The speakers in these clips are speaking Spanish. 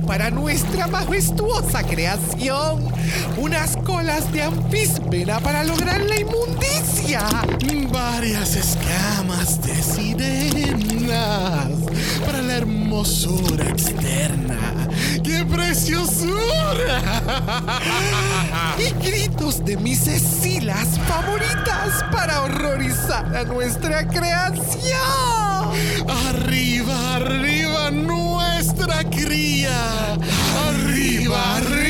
para nuestra majestuosa creación. Unas colas de anfíspera para lograr la inmundicia. Varias escamas de sirenas para la hermosura externa. ¡Qué preciosura! Y gritos de mis escilas favoritas para horrorizar a nuestra creación. Arriba, arriba nuestra cría. Arriba, arriba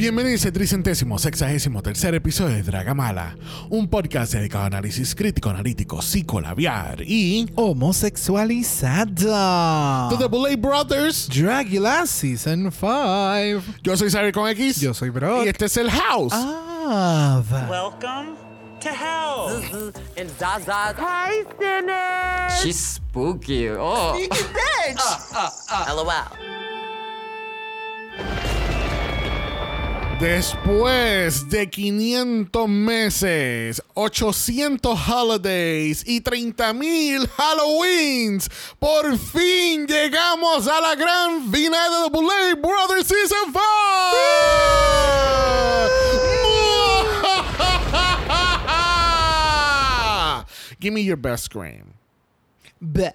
Bienvenidos al tricentésimo, sexagésimo tercer episodio de Dragamala, un podcast dedicado a análisis crítico, analítico, psicolabiar y Homosexualizada. To the Bullet Brothers. Dragula Season 5. Yo soy Xavier con X. Yo soy Brock. Y este es el House. Ah, Welcome to hell. and Zaza. Hi, Sinner. She's spooky. Oh. LOL. Después de 500 meses, 800 holidays y 30.000 Halloweens, por fin llegamos a la gran final de The Bullet Brothers Season 5! Give me your best scream. Bleh.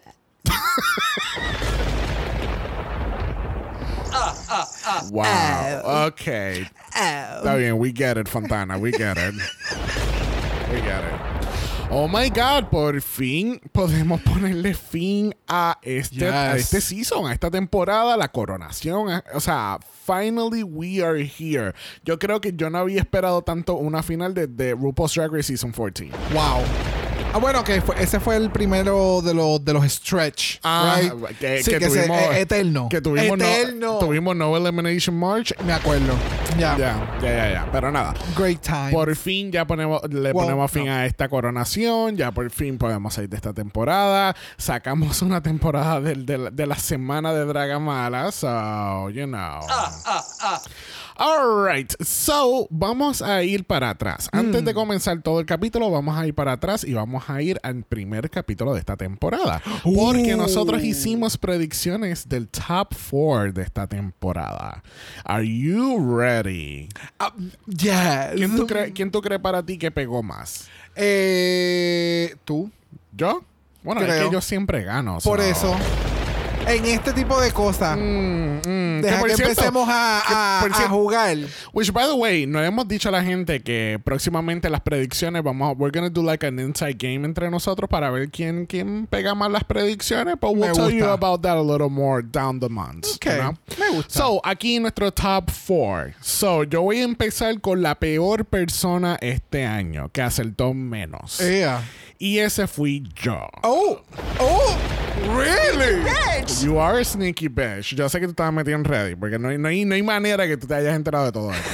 Wow. Okay. Está bien, we get it, Fontana, we get it. We get it. Oh my God, por fin podemos ponerle fin a este, a Yes. este season, a esta temporada, la coronación. eh, O sea, finally we are here. Yo creo que yo no había esperado tanto una final de, de RuPaul's Drag Race Season 14. Wow. Ah, bueno, que fue- ese fue el primero de los de los stretch. Ah, right? que, sí, que que se- tuvimos, eh, eterno. Que tuvimos eterno. No, tuvimos no Elimination March. Me acuerdo. Ya. Ya, ya, ya, ya. Pero nada. Great time. Por fin ya ponemos, le Well, ponemos fin no. a esta coronación, ya por fin podemos salir de esta temporada. Sacamos una temporada del- de, la semana de Dragamala, so, you know. Alright, so vamos a ir para atrás. Antes Mm. de comenzar todo el capítulo, vamos a ir para atrás y vamos a ir al primer capítulo de esta temporada. Porque Uh. nosotros hicimos predicciones del top 4 de esta temporada. Are you ready? Yes. ¿Quién tú, crees ¿Quién tú crees para ti que pegó más? Eh, tú. ¿Yo? Bueno, es Creo. que yo siempre gano. Por so- eso. En este tipo de cosas. Mm, mm, Deja por que cierto, empecemos a, que jugar. Which, by the way, no hemos dicho a la gente que próximamente las predicciones vamos a... We're gonna do like an inside game entre nosotros para ver quién, quién pega más las predicciones. But we'll Me tell you gusta. about that a little more down the months. Ok, you know? me gusta. So, aquí nuestro top 4. So, yo voy a empezar con la peor persona este año que acertó menos. Yeah. Y ese fui yo. Oh. Oh. Really? You are a sneaky bitch. Yo sé que tú estabas metido en Reddit, porque no hay, no, hay, no hay manera que tú te hayas enterado de todo esto.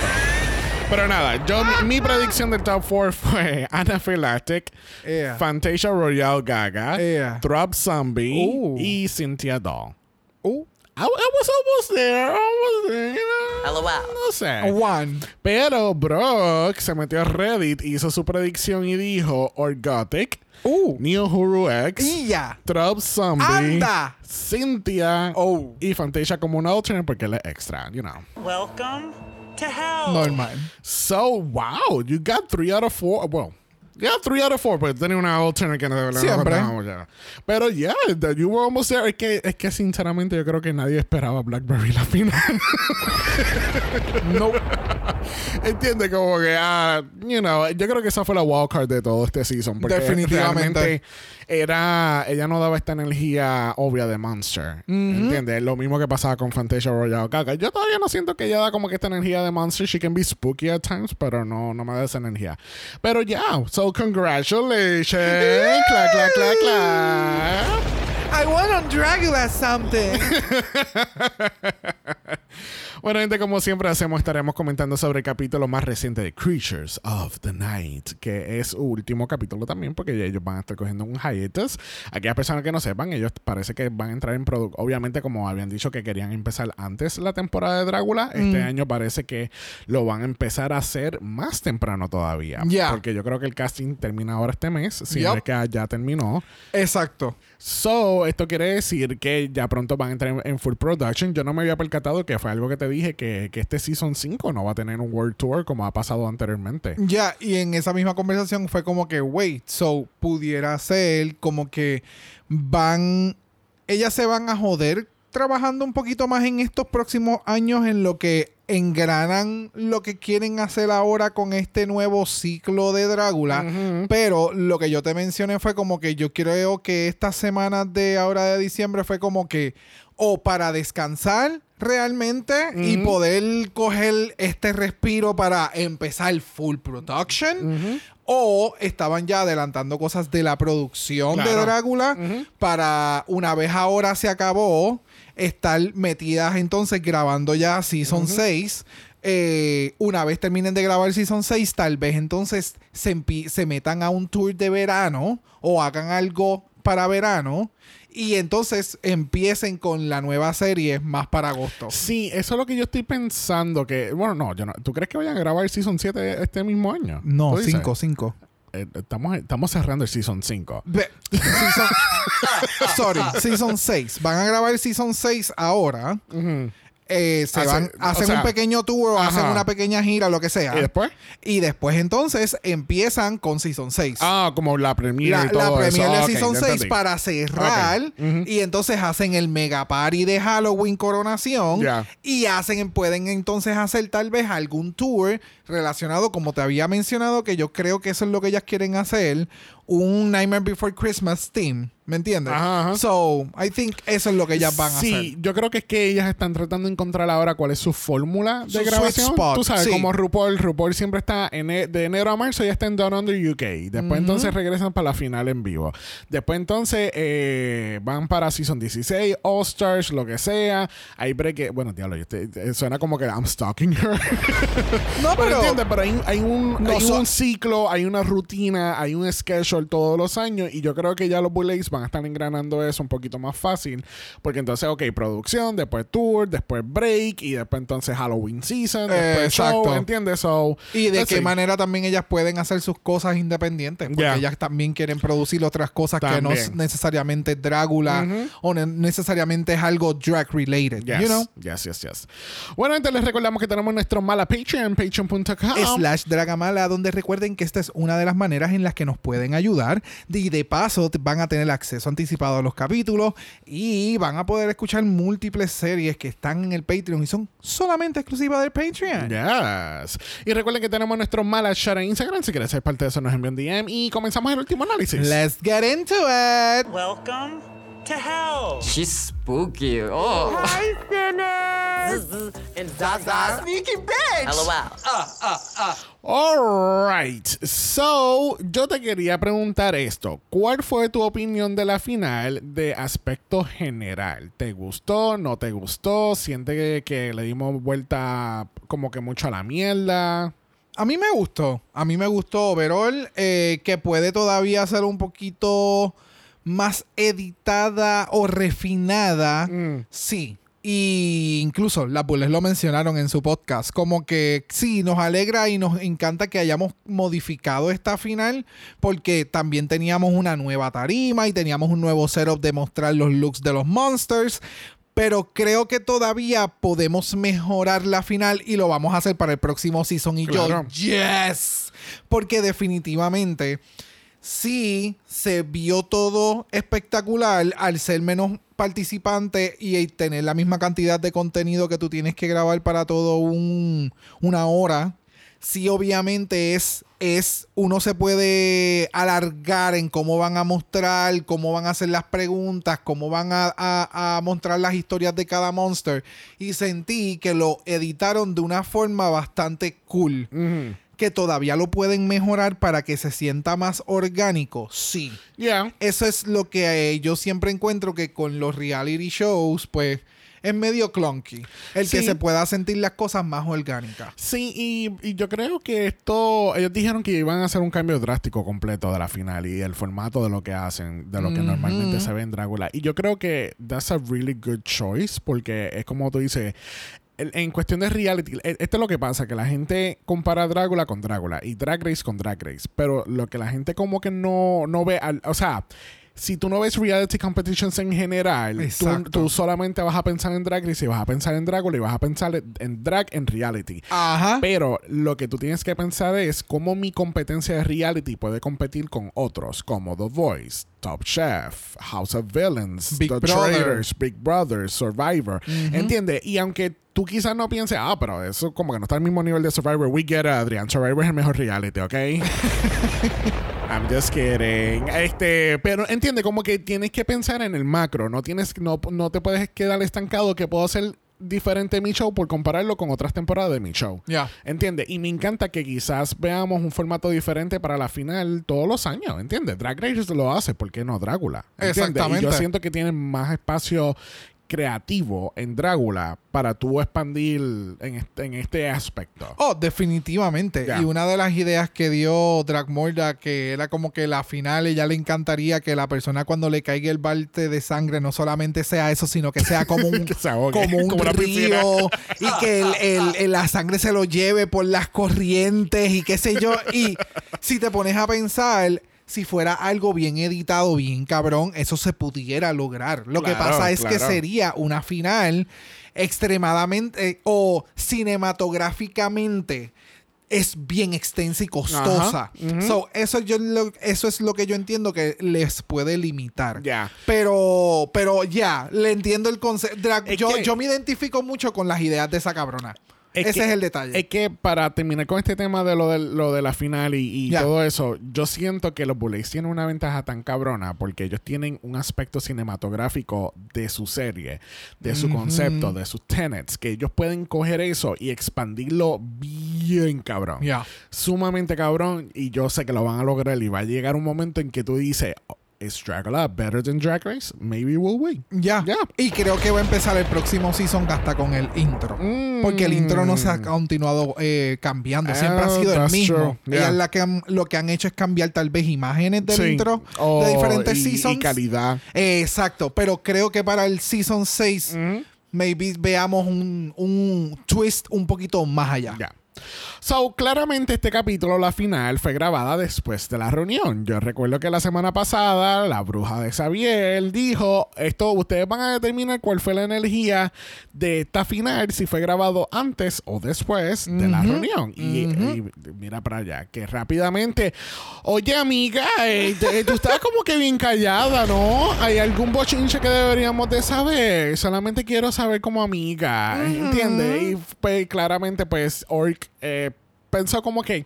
Pero nada, yo, mi, predicción del top 4 fue Anaphylactic, Yeah. Fantasia Royale Gaga, Yeah. Throb Zombie Ooh. y Cynthia Doll. I, I was almost there, almost there, you know. LOL. No sé. One. Pero Brock se metió a Reddit, hizo su predicción y dijo Orgotic, Uh. Neo Huru X, Y ya. Throb Zombie, Anda. Cynthia Oh. y Fantasia como una alternate porque él es extra, you know. Welcome to hell. Normal. So, wow, you got three out of four. Well, yeah, three out of four, pero tenía una alternate que no, no Siempre. contábamos ya. Pero yeah, that you were almost there. Es que, es que sinceramente yo creo que nadie esperaba Blackberry la final. No. Entiende como que, ah, you know, yo creo que esa fue la wildcard de todo este season. Porque Definitivamente. Era, ella no daba esta energía obvia de Monster. ¿Entiendes? Lo mismo que pasaba con Fantasia Royale Gaga. Yo todavía no siento que ella da como que esta energía de Monster. She can be spooky at times, pero no, no me da esa energía. Pero ya, so congratulations. clap, clap, clap, clap. I want on Dragula something. Bueno, gente, como siempre hacemos, estaremos comentando sobre el capítulo más reciente de Creatures of the Night, que es su último capítulo también, porque ya ellos van a estar cogiendo un hiatus. Aquellas personas que no sepan, ellos parece que van a entrar en producto. Obviamente, como habían dicho que querían empezar antes la temporada de Drácula, este año parece que lo van a empezar a hacer más temprano todavía. Ya. Porque yo creo que el casting termina ahora este mes, si Yup. es que ya terminó. Exacto. So, esto quiere decir que ya pronto van a entrar en, en full production. Yo no me había percatado que fue algo que te dije, que, que este Season 5 no va a tener un World Tour como ha pasado anteriormente. Ya, y en esa misma conversación fue como que, wait, so pudiera ser como que van, ellas se van a joder trabajando un poquito más en estos próximos años en lo que engranan lo que quieren hacer ahora con este nuevo ciclo de Drácula. Pero lo que yo te mencioné fue como que yo creo que estas semanas de ahora de diciembre fue como que o para descansar realmente y poder coger este respiro para empezar full production o estaban ya adelantando cosas de la producción de. Drácula para una vez ahora se acabó estar metidas entonces grabando ya Season 6 eh, una vez terminen de grabar Season 6, tal vez entonces se metan a un tour de verano o hagan algo para verano y entonces empiecen con la nueva serie más para agosto. Sí, eso es lo que yo estoy pensando. que Bueno, no, yo no. ¿Tú crees que vayan a grabar el Season 7 este mismo año? No, ¿Tú dices? 5, 5. Eh, estamos, estamos cerrando el Season 5. Season, sorry, Season 6. Van a grabar el Season 6 ahora. Eh, se Hace- van, o hacen sea, un pequeño tour o ajá. hacen una pequeña gira, lo que sea. ¿Y después? Y después entonces empiezan con Season 6. Ah, como la premiere la, y todo la premier eso. de Season ya 6 entendí. para cerrar y entonces hacen el mega party de Halloween coronación y hacen pueden entonces hacer tal vez algún tour relacionado como te había mencionado que yo creo que eso es lo que ellas quieren hacer un Nightmare Before Christmas theme ¿me entiendes? Ajá, ajá. so I think eso es lo que ellas van a sí, hacer yo creo que es que ellas están tratando de encontrar ahora cuál es su fórmula Su de sweet grabación. spot, Tú sabes, sí. como RuPaul, RuPaul siempre está en e- de enero a marzo ya está en Down Under UK. Después entonces regresan para la final en vivo. Después entonces eh, van para Season 16, All Stars, lo que sea. Hay break, bueno, diablo, yo te- eh, suena como que I'm stalking her. no Pero pero entiendes, pero hay, hay un, No hay so- un ciclo, hay una rutina, hay un schedule todos los años y yo creo que ya los Bullets van a estar engranando eso un poquito más fácil porque entonces, ok, producción, después tour, después break y después entonces Halloween season, después Exacto. show, ¿entiendes? So, y de qué manera también ellas pueden hacer sus cosas independientes porque ellas también quieren producir otras cosas que no También. es necesariamente Drácula o ne- necesariamente es algo drag related Yes, you know yes, yes, yes. Bueno, entonces les recordamos que tenemos nuestro mala Patreon, patreon.com. slash Dragamala, donde recuerden que esta es una de las maneras en las que nos pueden ayudar. Y de paso van a tener acceso anticipado a los capítulos y van a poder escuchar múltiples series que están en el Patreon y son solamente exclusivas del Patreon. Yes. Y recuerden que tenemos nuestro mala chat en Instagram. Si quieres ser parte de eso, nos envían un DM y comenzamos el último análisis. Let's get into it. Welcome to hell. She's spooky. Oh. Hi, sinners. And Zaza. Sneaky bitch. LOL. Alright, so yo te quería preguntar esto. ¿Cuál fue tu opinión de la final de aspecto general? ¿Te gustó? ¿No te gustó? ¿Siente que, que le dimos vuelta como que mucho a la mierda? A mí me gustó. A mí me gustó overall. eh, que puede todavía ser un poquito más editada o refinada. Mm. Sí. Y incluso las Bullets lo mencionaron en su podcast. Como que sí, nos alegra y nos encanta que hayamos modificado esta final. Porque también teníamos una nueva tarima y teníamos un nuevo setup de mostrar los looks de los monsters. Pero creo que todavía podemos mejorar la final y lo vamos a hacer para el próximo season. Y Claro. yo, yes. Porque definitivamente sí se vio todo espectacular al ser menos participante y tener la misma cantidad de contenido que tú tienes que grabar para todo un, una hora sí obviamente es, es, uno se puede alargar en cómo van a mostrar, cómo van a hacer las preguntas, cómo van a, a- mostrar las historias de cada monster. Y sentí que lo editaron de una forma bastante cool. Que todavía lo pueden mejorar para que se sienta más orgánico. Sí. Yeah. Eso es lo que eh, yo siempre encuentro que con los reality shows, pues, es medio clunky. El que se pueda sentir las cosas más orgánicas. Sí, y, y yo creo que esto, ellos dijeron que iban a hacer un cambio drástico completo de la final y el formato de lo que hacen, de lo que normalmente se ve en Drácula. Y yo creo que that's a really good choice porque es como tú dices, en cuestión de reality, e- esto es lo que pasa, que la gente compara Drácula con Drácula y Drag Race con Drag Race, pero lo que la gente como que no, no ve, al- o sea... Si tú no ves reality competitions en general, tú, tú solamente vas a pensar en Drag Race y vas a pensar en Drácula y vas a pensar en- en drag en reality. Ajá. Pero lo que tú tienes que pensar es cómo mi competencia de reality puede competir con otros, como The Voice, Top Chef, House of Villains, Big The Brother. Traitors, Big Brother, Survivor. ¿Entiendes? Y aunque tú quizás no pienses, ah, pero eso como que no está al mismo nivel de Survivor, we get it, Adrian. Survivor es el mejor reality, ¿ok? I'm just kidding. Este, pero entiende como que tienes que pensar en el macro, no tienes no, no te puedes quedar estancado que puedo hacer diferente mi show por compararlo con otras temporadas de mi show. Ya. ¿Entiendes? Y me encanta que quizás veamos un formato diferente para la final todos los años, ¿entiendes? Drag Race lo hace, ¿por qué no Drácula? ¿Entiendes? Exactamente. Y yo siento que tienen más espacio creativo en Drácula para tú expandir en este, en este aspecto. Oh, definitivamente. Y una de las ideas que dio Dragmorda, que era como que la final, ella le encantaría que la persona cuando le caiga el balte de sangre no solamente sea eso, sino que sea como un, Que como un como río y que el- el- el- la sangre se lo lleve por las corrientes y qué sé yo. Y si te pones a pensar... Si fuera algo bien editado, bien cabrón, eso se pudiera lograr. Lo que pasa es que sería una final extremadamente eh, o cinematográficamente es bien extensa y costosa. So, eso, yo lo- eso es lo que yo entiendo que les puede limitar. Ya. Pero, pero ya, le entiendo el concepto. Yo, que- yo me identifico mucho con las ideas de esa cabrona. Es Ese que- es el detalle. Es que para terminar con este tema de lo de, lo de la final y, todo eso, yo siento que los Bullets tienen una ventaja tan cabrona porque ellos tienen un aspecto cinematográfico de su serie, de su concepto, de sus tenets, que ellos pueden coger eso y expandirlo bien cabrón. Sumamente cabrón y yo sé que lo van a lograr y va a llegar un momento en que tú dices, oh, ¿is Dracula better than Drag Race? Maybe we'll win. Ya. Ya. Y creo que va a empezar el próximo season hasta con el intro. Mm. Porque el intro no se ha continuado eh, cambiando. Siempre ha Ah, sido el mismo. Yeah. la que han- lo que han hecho es cambiar tal vez imágenes del Sí. intro Oh, de diferentes y- seasons. Y calidad. Eh, exacto. Pero creo que para el season 6, maybe veamos un, un twist un poquito más allá. So, claramente este capítulo, la final, fue grabada después de la reunión. Yo recuerdo que la semana pasada la bruja de Xavier dijo, esto ustedes van a determinar cuál fue la energía de esta final, si fue grabado antes o después de la reunión. Y, y mira para allá, que rápidamente, oye amiga, eh, te- tú estás como que bien callada, ¿no? ¿Hay algún bochinche que deberíamos de saber? Solamente quiero saber como amiga, ¿entiendes? Y pues claramente pues Orc eh, pensó como que,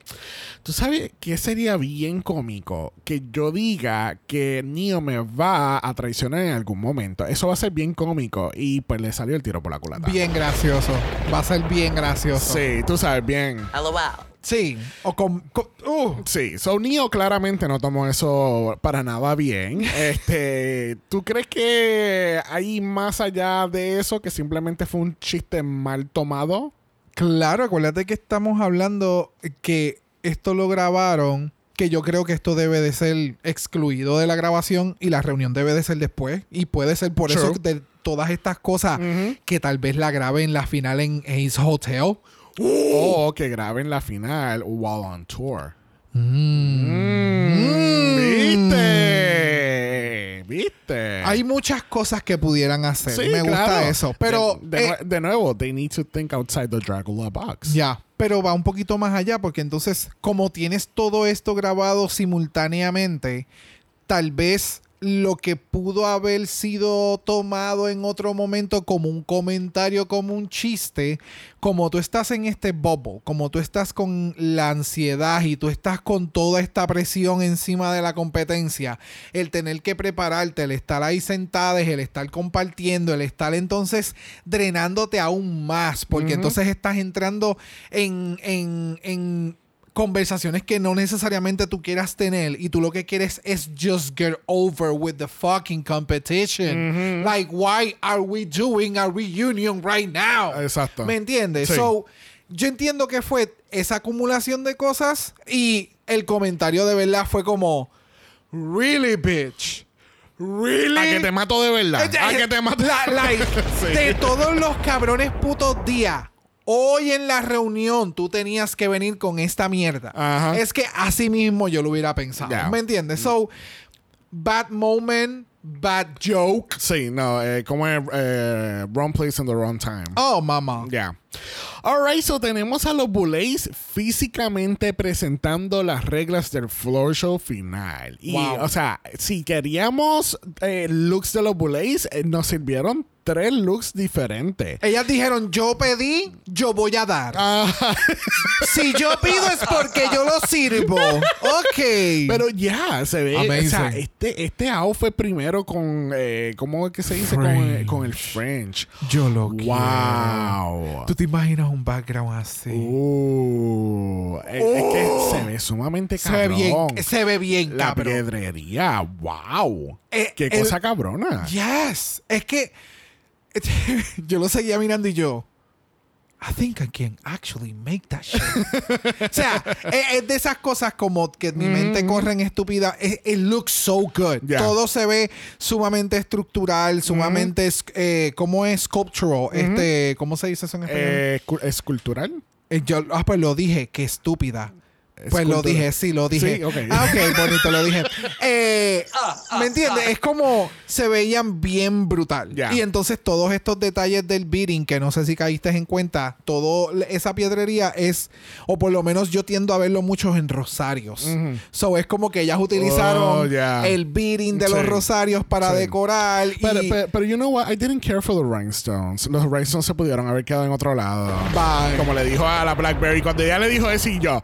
tú sabes que sería bien cómico que yo diga que Neo me va a traicionar en algún momento. Eso va a ser bien cómico y pues le salió el tiro por la culata. Bien gracioso. Va a ser bien gracioso. Sí, tú sabes bien. LOL. Sí. O con. con- uh, Sí, so Neo claramente no tomó eso para nada bien. Este, ¿tú crees que hay más allá de eso que simplemente fue un chiste mal tomado? Claro, acuérdate que estamos hablando que esto lo grabaron, que yo creo que esto debe de ser excluido de la grabación y la reunión debe de ser después. Y puede ser por eso de todas estas cosas que tal vez la graben la final en Ace Hotel. O que graben la final while on tour. Mm. ¿Viste? ¿Viste? Hay muchas cosas que pudieran hacer. Sí, Me gusta claro. eso. Pero de, de eh, de nuevo, they need to think outside the Dracula box. Ya, pero va un poquito más allá porque entonces como tienes todo esto grabado simultáneamente, tal vez lo que pudo haber sido tomado en otro momento como un comentario, como un chiste, como tú estás en este bubble, como tú estás con la ansiedad y tú estás con toda esta presión encima de la competencia, el tener que prepararte, el estar ahí sentada, el estar compartiendo, el estar entonces drenándote aún más, porque entonces estás entrando en, en, en conversaciones que no necesariamente tú quieras tener y tú lo que quieres es just get over with the fucking competition. Like, why are we doing a reunion right now? Exacto. ¿Me entiendes? Sí. So, yo entiendo que fue esa acumulación de cosas y el comentario de verdad fue como, really, bitch. Really? A que te mato de verdad. Eh, A que te mato. la- like, Sí. De todos los cabrones putos días. Hoy en la reunión tú tenías que venir con esta mierda. Ajá. Es que así mismo yo lo hubiera pensado. ¿Me entiendes? So, bad moment, bad joke. Sí, no, eh, como es eh, wrong place in the wrong time. Oh, mamá. Ya. Alright, so tenemos a los Bullets físicamente presentando las reglas del floor show final. Y, Wow. o sea, si queríamos eh, looks de los Bullets, eh, nos sirvieron tres looks diferentes. Ellas dijeron, yo pedí, yo voy a dar. Ah, Si yo pido es porque yo lo sirvo. Ok. pero ya, se ve. Amazing. O sea, este, este outfit primero con. Eh, ¿Cómo es que se dice? Con, eh, con el French. yo lo Wow. ¿Tú te imaginas un background así? Uh, es, es que se ve sumamente se ve cabrón. bien, se ve bien, La cabrón. piedrería, wow. Eh, Qué el- cosa cabrona. Yes. Es que yo lo seguía mirando y yo. I think I can actually make that shit. o sea, es, es de esas cosas como que mi mente corre en estúpida. It, it looks so good. Yeah. Todo se ve sumamente estructural, sumamente, es- eh, ¿cómo es? Sculptural. Este, ¿cómo se dice eso en español? Eh, cu- ¿Escultural? Eh, yo, ah, pues lo dije, qué estúpida. Pues lo Escultura. dije, sí, lo dije. Sí, ok. Ah, ok, bonito, lo dije. Eh, ¿Me entiendes? Es como se veían bien brutal. Ya. Y entonces todos estos detalles del beating, que no sé si caíste en cuenta, todo esa piedrería es, o por lo menos yo tiendo a verlo muchos en rosarios. So es como que ellas utilizaron Oh, ya. el beating de Sí. los rosarios para Sí. decorar. Pero, y, pero, pero you know what? I didn't care for the rhinestones. Los rhinestones se pudieron haber quedado en otro lado. Bye. Como le dijo a la Blackberry. Cuando ella le dijo eso y yo...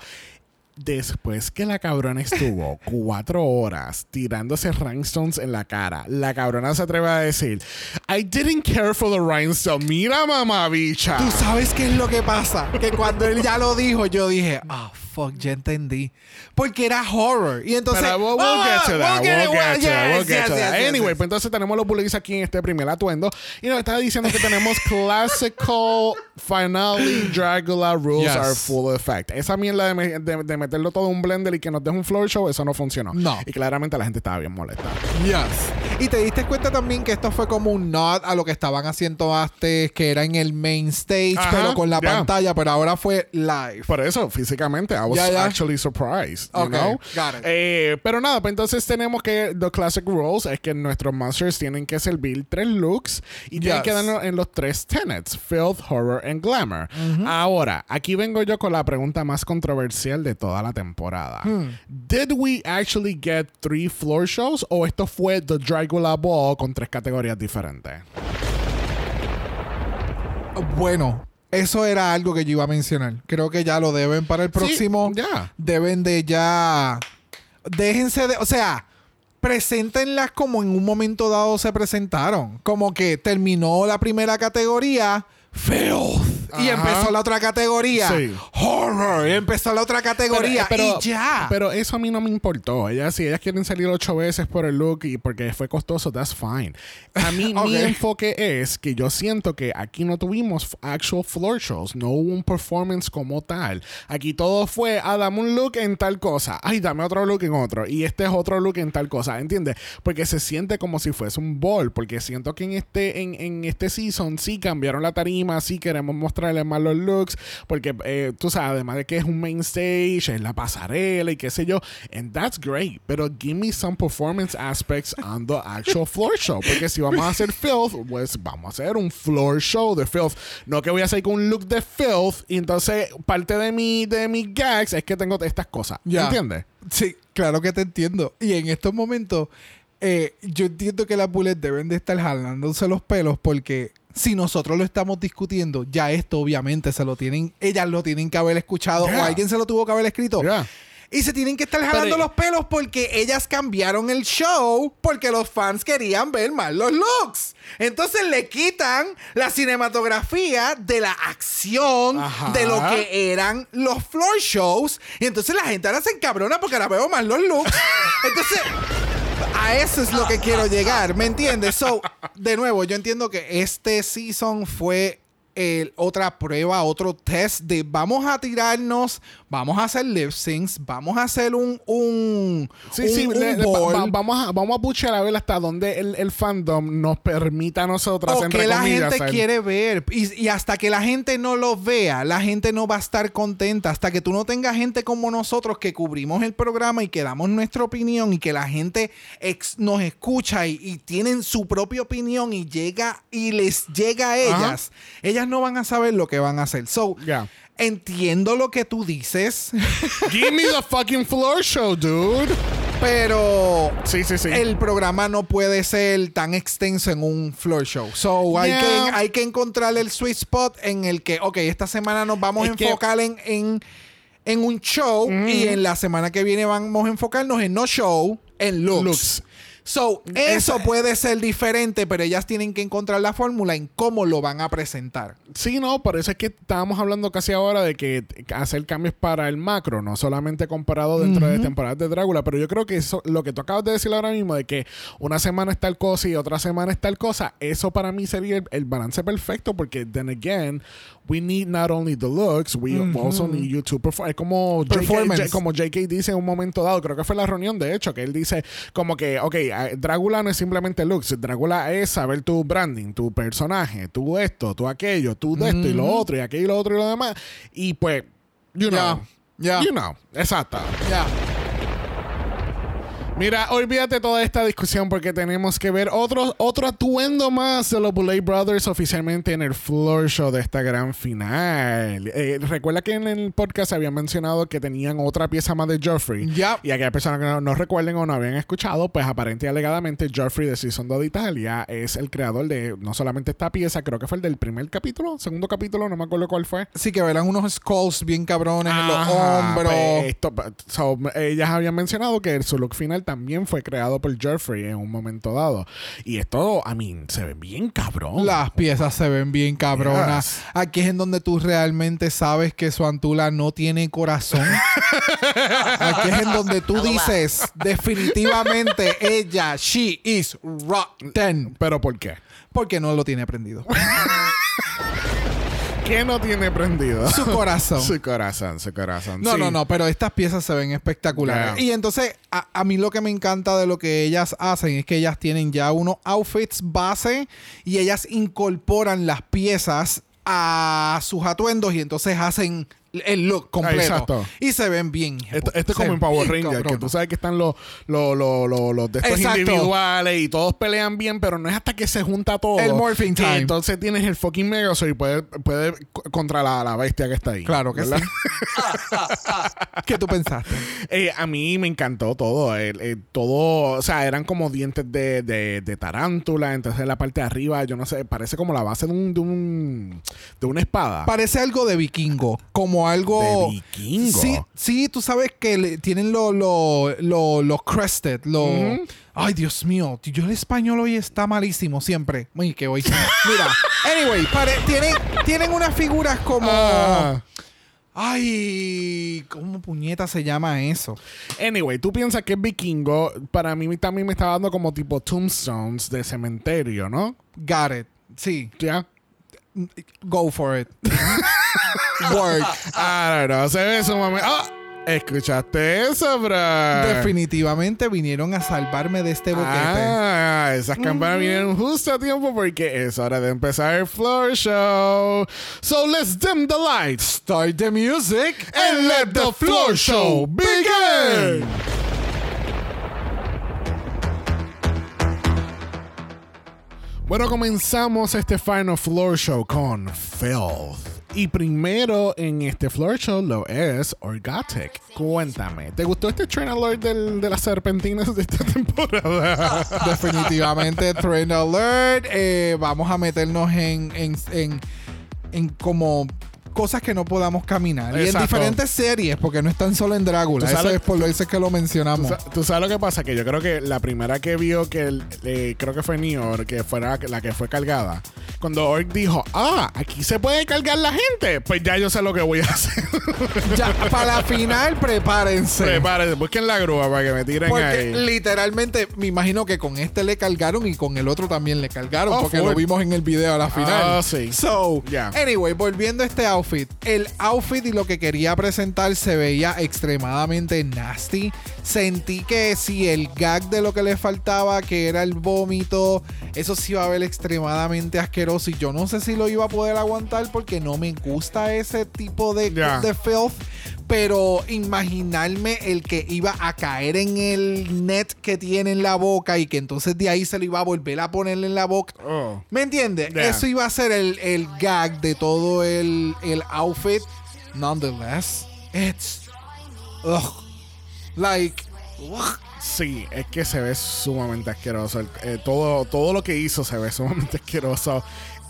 Después que la cabrona estuvo cuatro horas tirándose rhinestones en la cara, la cabrona se atreve a decir, I didn't care for the rhinestone. Mira, mamá bicha. Tú sabes qué es lo que pasa. Que cuando él ya lo dijo, yo dije, ah, fuck, ya entendí. Porque era horror. Y entonces. Pero we'll, we'll ah, get to that. we'll get it, We'll get well, to that. We'll yes, get to yes, that. yes, Anyway, pues entonces tenemos los bullies aquí en este primer atuendo. Y nos está diciendo que tenemos classical finale Dracula rules are full effect. Esa mierda de, me- de- de meterlo todo en un blender y que nos deje un floor show, eso no funcionó. No. Y claramente la gente estaba bien molesta. Yes. Y te diste cuenta también que esto fue como un nod a lo que estaban haciendo antes, que era en el main stage, Ajá, pero con la pantalla, pero ahora fue live. Por eso, físicamente, I was Ya, ya. actually surprised. You Ok, know? got it. Eh, pero nada, pues entonces tenemos que the classic rules es que nuestros monsters tienen que servir tres looks y tienen Yes. que darnos en los tres tenets: filth, horror and glamour. Ahora, aquí vengo yo con la pregunta más controversial de toda la temporada. Hmm. Did we actually get three floor shows o esto fue the Dracula Ball con tres categorías diferentes? Bueno, eso era algo que yo iba a mencionar. Creo que ya lo deben para el próximo. ya. Deben de ya. Déjense de. O sea. Preséntenlas como en un momento dado se presentaron. Como que terminó la primera categoría. Filth. Y Ajá. empezó la otra categoría. Sí. Horror. Y empezó la otra categoría. Pero- y ya. Pero eso a mí no me importó. Ellas, si ellas quieren salir ocho veces por el look y porque fue costoso, that's fine. A mí mi Ok. enfoque es que yo siento que aquí no tuvimos actual floor shows, no hubo un performance como tal. Aquí todo fue, ah, dame un look en tal cosa, ay, dame otro look en otro, y este es otro look en tal cosa, ¿entiendes? Porque se siente como si fuese un ball, porque siento que en este, en, en este season sí cambiaron la tarima, sí queremos mostrarle más los looks, porque eh, tú sabes, además de que es un main stage, es la pasarela y qué sé yo, and that's great, pero give me some performance aspects on the actual floor show, porque si vamos a hacer filth, pues vamos a hacer un floor show de filth, no que voy a hacer con un look de filth y entonces parte de mi de mis gags es que tengo estas cosas, Ya. ¿entiendes? Sí, claro que te entiendo. Y en estos momentos, eh, yo entiendo que las bullets deben de estar jalándose los pelos porque si nosotros lo estamos discutiendo, ya esto obviamente se lo tienen, ellas lo tienen que haber escuchado Yeah. o alguien se lo tuvo que haber escrito. Yeah. Y se tienen que estar jalando Pero- los pelos porque ellas cambiaron el show porque los fans querían ver más los looks. Entonces le quitan la cinematografía de la acción Ajá. de lo que eran los floor shows. Y entonces la gente ahora se encabrona porque ahora veo más los looks. Entonces, a eso es lo que quiero llegar, ¿me entiendes? So, de nuevo, yo entiendo que este season fue el- otra prueba, otro test de vamos a tirarnos, vamos a hacer lip syncs, vamos a hacer un un, Sí, un- sí, un le- le- ball, va- va- vamos, a, vamos a buchear a ver hasta dónde el, el fandom nos permita a nosotros, o que la gente hacer- quiere ver. Y, y hasta que la gente no lo vea, la gente no va a estar contenta. Hasta que tú no tengas gente como nosotros que cubrimos el programa y que damos nuestra opinión y que la gente ex- nos escucha y, y tienen su propia opinión y llega y les llega a ellas, ellas no van a saber lo que van a hacer. So, Ya. entiendo lo que tú dices, Give me the fucking floor show, dude. pero Sí, sí, sí. el programa no puede ser tan extenso en un floor show. So, hay, Yeah. que, hay que encontrar el sweet spot en el que, ok, esta semana nos vamos Es a que- enfocar en, en, en un show y en la semana que viene vamos a enfocarnos en no show, en looks. Looks. So, eso puede ser diferente, pero ellas tienen que encontrar la fórmula en cómo lo van a presentar. Sí, no, por eso es que estábamos hablando casi ahora de que hacer cambios para el macro, no solamente comparado dentro de temporadas de Drácula, pero yo creo que eso, lo que tú acabas de decir ahora mismo, de que una semana es tal cosa y otra semana es tal cosa, eso para mí sería el, el balance perfecto, porque then again, we need not only the looks, we also need you to perform. Es como JK, como JK dice en un momento dado, creo que fue la reunión de hecho, que él dice como que, ok, Drácula no es simplemente looks, Drácula es saber tu branding, tu personaje, tu esto, tu aquello, tú de esto y lo otro, y aquello y lo otro y lo demás. Y pues, you know. You know, exacto. Ya. Mira, olvídate toda esta discusión porque tenemos que ver otro, otro atuendo más de los Boulay Brothers oficialmente en el floor show de esta gran final. Eh, recuerda que en el podcast habían mencionado que tenían otra pieza más de Joffrey. Ya. Y aquellas personas que no, no recuerden o no habían escuchado, pues aparente y alegadamente Joffrey de Season 2 de Italia es el creador de no solamente esta pieza, creo que fue el del primer capítulo, segundo capítulo, no me acuerdo cuál fue. Sí, que verán unos skulls bien cabrones en los hombros. pues, esto- so, ellas habían mencionado que su look final también fue creado por Jeffrey en un momento dado. Y esto, I mean, se ve bien cabrón. Las piezas se ven bien cabronas. Yes. Aquí es en donde tú realmente sabes que su antula no tiene corazón. Aquí es en donde tú dices definitivamente ella, she is rotten. ¿Pero por qué? Porque no lo tiene aprendido. ¿Qué no tiene prendido? Su corazón. su corazón, su corazón. No, sí. no, no, pero estas piezas se ven espectaculares. Yeah. Y entonces, a, a mí lo que me encanta de lo que ellas hacen es que ellas tienen ya unos outfits base y ellas incorporan las piezas a sus atuendos y entonces hacen el look completo. Exacto. Y se ven bien. Esto, esto es como en Power ven Rangers, que tú sabes que están los, los, los, los, los de estos individuales y todos pelean bien, pero no es hasta que se junta todo. El morphing time. entonces tienes el fucking Megazord y puede, puede co- contra la, la bestia que está ahí. Claro que ¿verdad? sí. ¿Qué tú pensaste? Eh, a mí me encantó todo. el- el- todo, o sea, eran como dientes de, de, de tarántula. Entonces, en la parte de arriba, yo no sé, parece como la base de un, de un de una espada. Parece algo de vikingo, como algo... ¿De vikingo? Sí, sí, tú sabes que le- tienen los lo, lo- los crested, los... Ujú. Ay, Dios mío, yo el español hoy está malísimo siempre. Uy, que hoy... Mira, anyway, pare- tienen, tienen unas figuras como... Ah. Ay, ¿cómo puñeta se llama eso? Anyway, tú piensas que es vikingo. Para mí también me está dando como tipo tombstones de cementerio, ¿no? Got it. Sí, ¿Ya? Go for it. Word. I don't know. Se ve sumamente... ¡Ah! ¿Escuchaste eso, bro? Definitivamente vinieron a salvarme de este boquete. Ah, esas campanas vienen justo a tiempo porque es hora de empezar el floor show. So let's dim the lights Start the music and let the floor show begin. Bueno, comenzamos este Final Floor Show con Filth Y primero en este floor show lo es Orgatic. Cuéntame, ¿te gustó este train alert del, de las serpentinas de esta temporada? Definitivamente Train Alert. Eh, vamos a meternos en, en, en, en como cosas que no podamos caminar. Y en diferentes series, porque no están solo en Drácula. Eso es por lo eso es que lo ¿Tú, mencionamos. tú sabes lo que pasa? Que yo creo que la primera que vio que el- eh, creo que fue York, que fuera la que fue cargada. Cuando Orc dijo, ah, aquí se puede cargar la gente, pues ya yo sé lo que voy a hacer. Ya, para la final, prepárense. Prepárense, busquen la grúa para que me tiren Porque ahí. literalmente me imagino que con este le cargaron y con el otro también le cargaron Oh, porque full. lo vimos en el video a la final. Ah, sí. So, Ya. anyway, volviendo a este outfit. El outfit y lo que quería presentar se veía extremadamente nasty. Sentí que si el gag de lo que le faltaba, que era el vómito, eso sí iba a ver extremadamente asqueroso. Y yo no sé si lo iba a poder aguantar porque no me gusta ese tipo de, de filth. Pero imaginarme el que iba a caer en el net que tiene en la boca y que entonces de ahí se lo iba a volver a ponerle en la boca. Oh. ¿Me entiendes? Yeah. Eso iba a ser el, el gag de todo el, el outfit. Nonetheless, it's. Ugh. Like. ugh. Sí, es que se ve sumamente asqueroso. El- eh, todo, todo lo que hizo se ve sumamente asqueroso.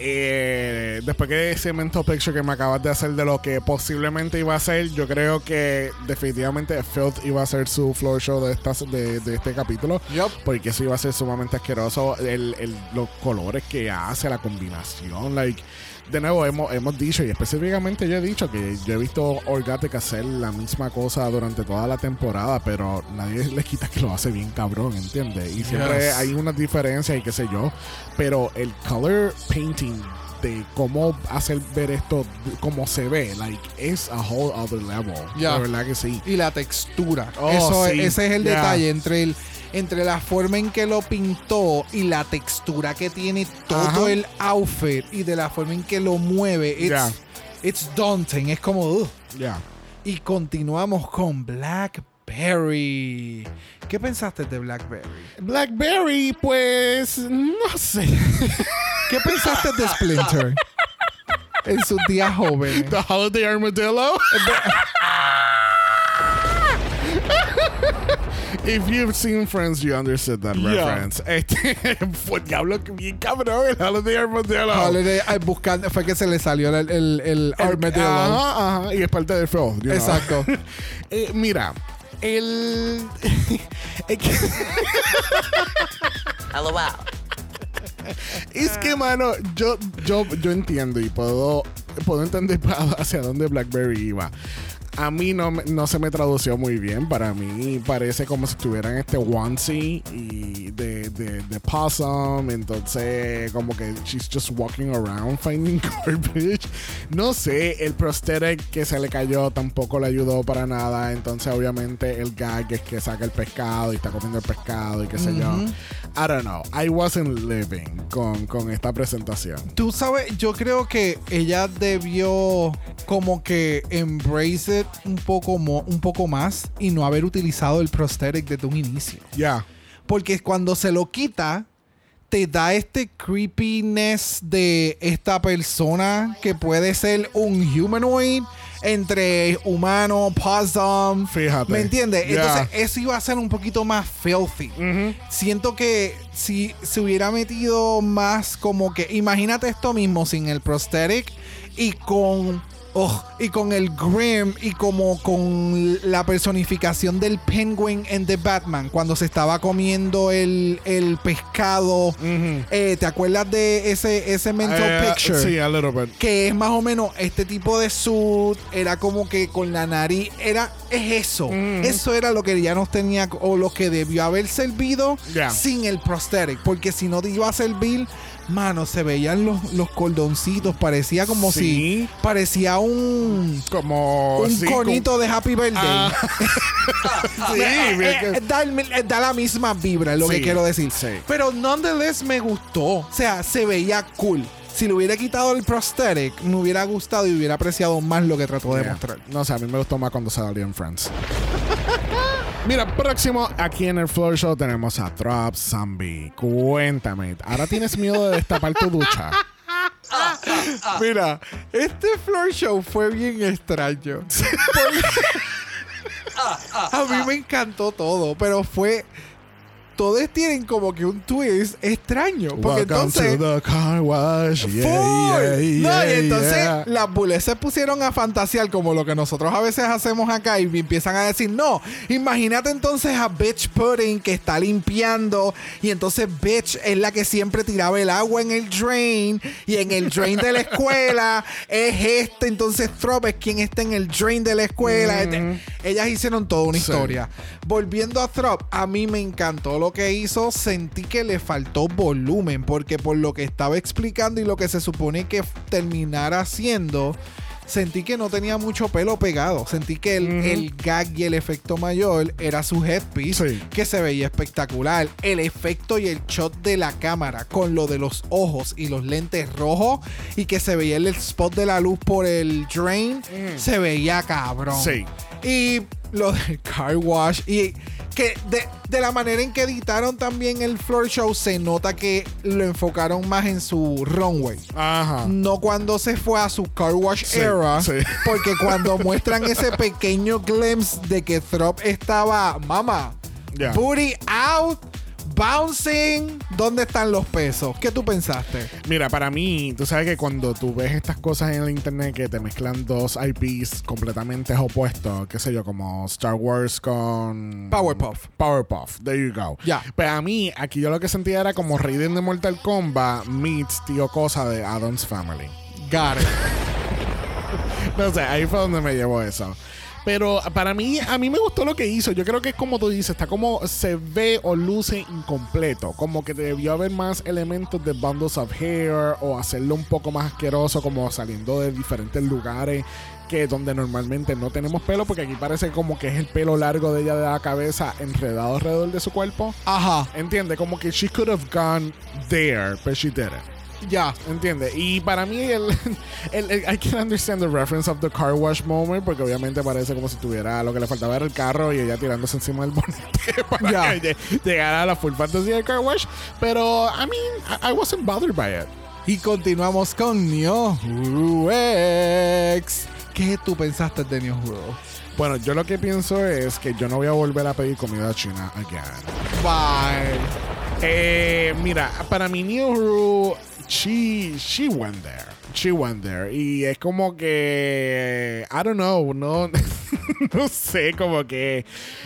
Eh, después que ese mental picture que me acabas de hacer de lo que posiblemente iba a ser, yo creo que definitivamente Filth iba a ser su floor show de, esta, de, de este capítulo. Yup. Porque eso iba a ser sumamente asqueroso. El, el- los colores que hace, la combinación. Like, de nuevo, hemos, hemos dicho, y específicamente yo he dicho que yo he visto Orgatic hacer la misma cosa durante toda la temporada, pero nadie le quita que lo hace bien cabrón, ¿entiendes? Y siempre Yes. hay unas diferencias y qué sé yo. Pero el color painting de cómo hacer ver esto como se ve, like, es a whole other level. De verdad que sí. Y la textura. Oh, Eso sí. ese es el Yeah. detalle entre el. Entre la forma en que lo pintó y la textura que tiene todo Ajá. el outfit y de la forma en que lo mueve, it's, Yeah. it's daunting. Es como, ugh. Ya. Y continuamos con Blackberry. ¿Qué pensaste de Blackberry? Blackberry, pues, no sé. ¿Qué pensaste de Splinter? en sus días jóvenes. The Holiday Armadillo. If you've seen Friends, you understood that Yeah. reference. Este, fue diablo que bien cabrón el Holiday Armadillo. Holiday, ay, buscando, fue que se le salió el, el, el armadillo. Ajá, ajá. Y es parte del film. you know. Exacto. Eh, mira, el. LOL. Es que, mano, yo, yo, yo entiendo y puedo, puedo entender hacia dónde Blackberry iba. A mí no, me- no se me tradució muy bien. Para mí parece como si estuviera en este onesie y de, de, de possum. Entonces, como que she's just walking around finding garbage. No sé, el prosthetic que se le cayó tampoco le ayudó para nada. Entonces, obviamente, el gag es que saca el pescado y está comiendo el pescado y qué sé yo. I don't know. I wasn't living con, con esta presentación. Tú sabes, yo creo que ella debió como que embrace un poco, mo- un poco más y no haber utilizado el prosthetic desde un inicio. Ya. Porque cuando se lo quita, te da este creepiness de esta persona que puede ser un humanoid entre humano, possum. Fíjate. ¿Me entiendes? Entonces, eso iba a ser un poquito más filthy. Siento que si se hubiera metido más como que. Imagínate esto mismo sin el prosthetic y con. Oh, y con el Grim y como con la personificación del Penguin en The Batman cuando se estaba comiendo el, el pescado. Eh, ¿Te acuerdas de ese, ese mental Eh, picture? Sí, a little bit. que es más o menos este tipo de suit, era como que con la nariz, era, es eso. Eso era lo que ya nos tenía, o lo que debió haber servido sin el prosthetic, porque si no te iba a servir, mano, se veían los, los cordoncitos, parecía como Sí. si, parecía un... Como. Un sí, conito de Happy Birthday. Ah. Sí, Eh, eh, eh, da, el- da la misma vibra, es lo Sí, que quiero decir. sí. Pero nonetheless me gustó. O sea, se veía cool. Si le hubiera quitado el prosthetic, me hubiera gustado y hubiera apreciado más lo que trató de Yeah. mostrar. No sé, a mí me gustó más cuando salió en Friends. Mira, próximo aquí en el Floor Show tenemos a Drop Zombie. Cuéntame, ¿ahora tienes miedo de destapar tu ducha? Mira, este floor show fue bien extraño. A mí me encantó todo, pero fue. Todos tienen como que un twist extraño. Porque Welcome entonces. to the car wash. Yeah, Full. yeah, no, y entonces las bullets se pusieron a fantasear como lo que nosotros a veces hacemos acá y empiezan a decir, no, imagínate entonces a Bitch Pudding que está limpiando y entonces Bitch es la que siempre tiraba el agua en el drain y en el drain de la escuela es este, entonces Trop es quien está en el drain de la escuela. Este- Ellas hicieron toda una Sí. historia. Volviendo a Trop, a mí me encantó lo que hizo. Sentí que le faltó volumen, porque por lo que estaba explicando y lo que se supone que terminara haciendo, sentí que no tenía mucho pelo pegado. Sentí que el, el gag y el efecto mayor era su headpiece, Sí. que se veía espectacular. El efecto y el shot de la cámara con lo de los ojos y los lentes rojos y que se veía el spot de la luz por el drain, se veía cabrón. Sí. Y lo del car wash. Y que de, de la manera en que editaron también el floor show, se nota que lo enfocaron más en su runway. Ajá. No cuando se fue a su car wash Sí, era. sí. Porque cuando muestran ese pequeño glimpse de que Throp estaba, mama, Ya. booty out, bouncing, ¿dónde están los pesos? ¿Qué tú pensaste? Mira, para mí, tú sabes que cuando tú ves estas cosas en el internet que te mezclan dos IPs completamente opuestos, qué sé yo, como Star Wars con Powerpuff. Powerpuff, there you go. Ya. Pero a mí, aquí yo lo que sentía era como Raiden de Mortal Kombat meets Tío Cosa de Adam's Family. Got it. No sé, ahí fue donde me llevó eso. Pero para mí, a mí me gustó lo que hizo. Yo creo que es como tú dices, está como se ve o luce incompleto. Como que debió haber más elementos de bundles of hair o hacerlo un poco más asqueroso, como saliendo de diferentes lugares que donde normalmente no tenemos pelo, porque aquí parece como que es el pelo largo de ella de la cabeza enredado alrededor de su cuerpo. Ajá. Entiende, como que she could have gone there, but she didn't. Ya. ¿Entiendes? Y para mí, el, el, el- I can understand the reference of the car wash moment, porque obviamente parece como si tuviera lo que le faltaba era el carro y ella tirándose encima del bonete para Ya. que lle- llegara a la full fantasy del car wash. Pero, I mean, I, I wasn't bothered by it. Y continuamos con Neo X. ¿Qué tú pensaste de Neo? Bueno, yo lo que pienso es que yo no voy a volver a pedir comida china again. Bye. Eh, mira, para mí New Hero, she, she went there. She went there. Y es como que, I don't know, no, no sé, como que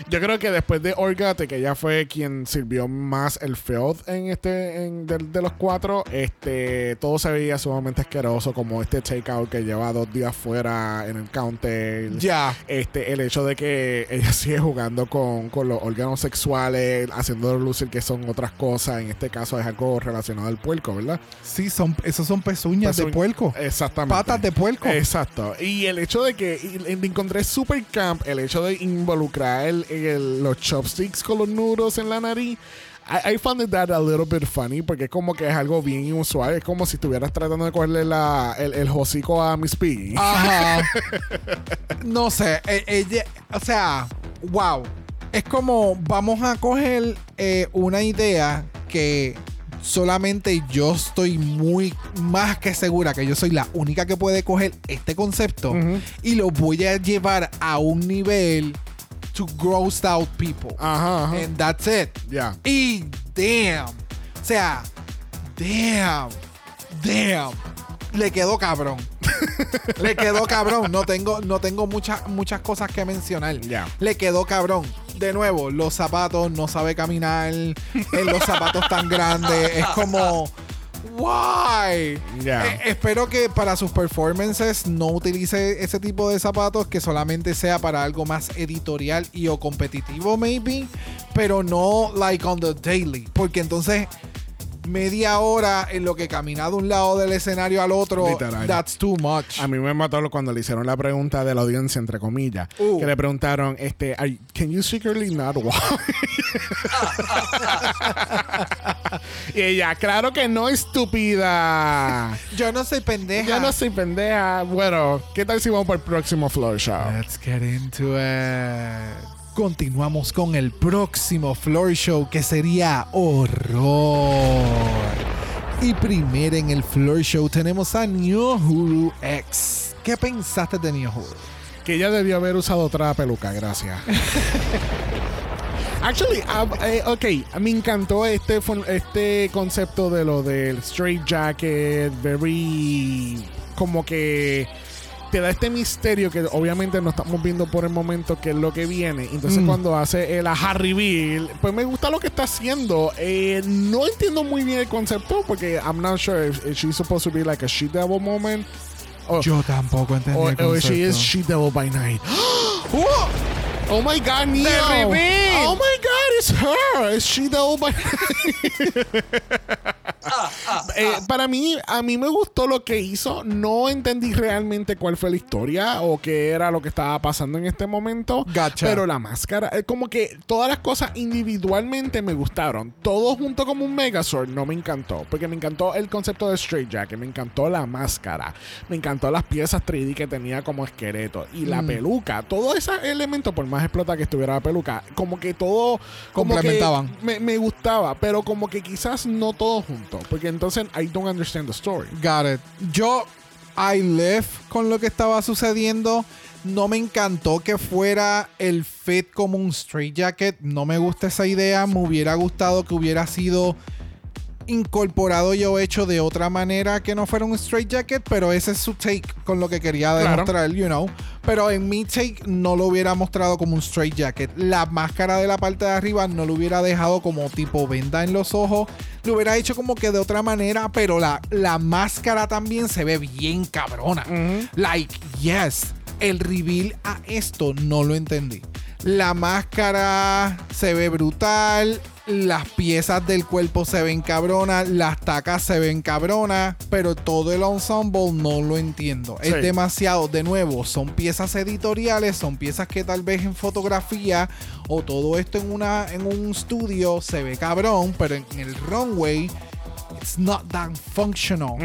yo creo que después de Orgate, que ella fue quien sirvió más el field en este, en, de, de los cuatro, este, todo se veía sumamente asqueroso, como este takeout que lleva dos días fuera en el counter. Ya. Este, el hecho de que ella sigue jugando con, con los órganos sexuales, haciendo lucir que son otras cosas. En este caso es algo relacionado al puerco, ¿verdad? Sí, son, esos son pezuñas de Pezuñ- puerco. Exactamente. Patas de puerco. Exacto. Y el hecho de que encontré super camp, el hecho de involucrar el- el- los chopsticks con los nudos en la nariz. I, I found that a little bit funny porque es como que es algo bien inusual. Es como si estuvieras tratando de cogerle la, el, el hocico a Miss Piggy. Ajá. no sé. e- Ella, o sea, wow. Es como vamos a coger eh, una idea que solamente yo estoy muy más que segura que yo soy la única que puede coger este concepto y lo voy a llevar a un nivel to gross out people. Ajá, ajá. And that's it. Ya. Y damn. O sea, damn. Damn. Le quedó cabrón. Le quedó cabrón. No tengo, no tengo muchas, muchas cosas que mencionar. Ya. Le quedó cabrón. De nuevo, los zapatos no sabe caminar. En los zapatos tan grandes. Es como. Why? Eh, espero que para sus performances no utilice ese tipo de zapatos, que solamente sea para algo más editorial y o competitivo, maybe, pero no like on the daily, porque entonces media hora en lo que camina de un lado del escenario al otro, Literal. that's too much. A mí me mató lo- cuando le hicieron la pregunta de la audiencia, entre comillas. Uh. Que le preguntaron, este, "Are- ¿Can you secretly not walk? y ella, claro que no, estúpida. Yo no soy pendeja. Ya no soy pendeja. Bueno, ¿qué tal si vamos para el próximo floor show? Let's get into it. Continuamos con el próximo floor show que sería horror. Y primero en el Floor Show tenemos a Nyohuru X. ¿Qué pensaste de Nyohuru? Que ella debió haber usado otra peluca, gracias. Actually, uh, eh, ok, me encantó este, este concepto de lo del straight jacket, very. como que te da este misterio que obviamente no estamos viendo por el momento que es lo que viene. Entonces, Mm. cuando hace el aha reveal, pues me gusta lo que está haciendo. Eh, no entiendo muy bien el concepto porque I'm not sure if, if she's supposed to be like a she devil moment. O, Yo tampoco entendí or, el or she is concepto. she devil by night. Oh my god, Neo! reveal. Oh my god, it's her! It's she devil by Eh, para mí, a mí me gustó lo que hizo. No entendí realmente cuál fue la historia o qué era lo que estaba pasando en este momento. Gotcha. Pero la máscara, eh, como que todas las cosas individualmente me gustaron. Todo junto como un Megazord no me encantó. Porque me encantó el concepto de Straight Jacket, me encantó la máscara, me encantó las piezas 3D que tenía como esqueleto y la Mm. peluca. Todo ese elemento, por más explota que estuviera la peluca, como que todo como que Complementaban. me, me gustaba, pero como que quizás no todo junto. Porque entonces I don't understand the story. Got it. Yo, I left con lo que estaba sucediendo. No me encantó que fuera el fit como un straight jacket. No me gusta esa idea. Me hubiera gustado que hubiera sido incorporado yo hecho de otra manera que no fuera un straight jacket, pero ese es su take con lo que quería Claro. demostrar, you know. Pero en mi take no lo hubiera mostrado como un straight jacket. La máscara de la parte de arriba no lo hubiera dejado como tipo venda en los ojos. Lo hubiera hecho como que de otra manera, pero la, la máscara también se ve bien cabrona. Like, yes. El reveal a esto no lo entendí. La máscara se ve brutal. Las piezas del cuerpo se ven cabronas. Las tacas se ven cabronas. Pero todo el ensemble no lo entiendo. Sí. Es demasiado. De nuevo, son piezas editoriales. Son piezas que tal vez en fotografía o todo esto en, una, en un estudio se ve cabrón. Pero en el runway it's not that functional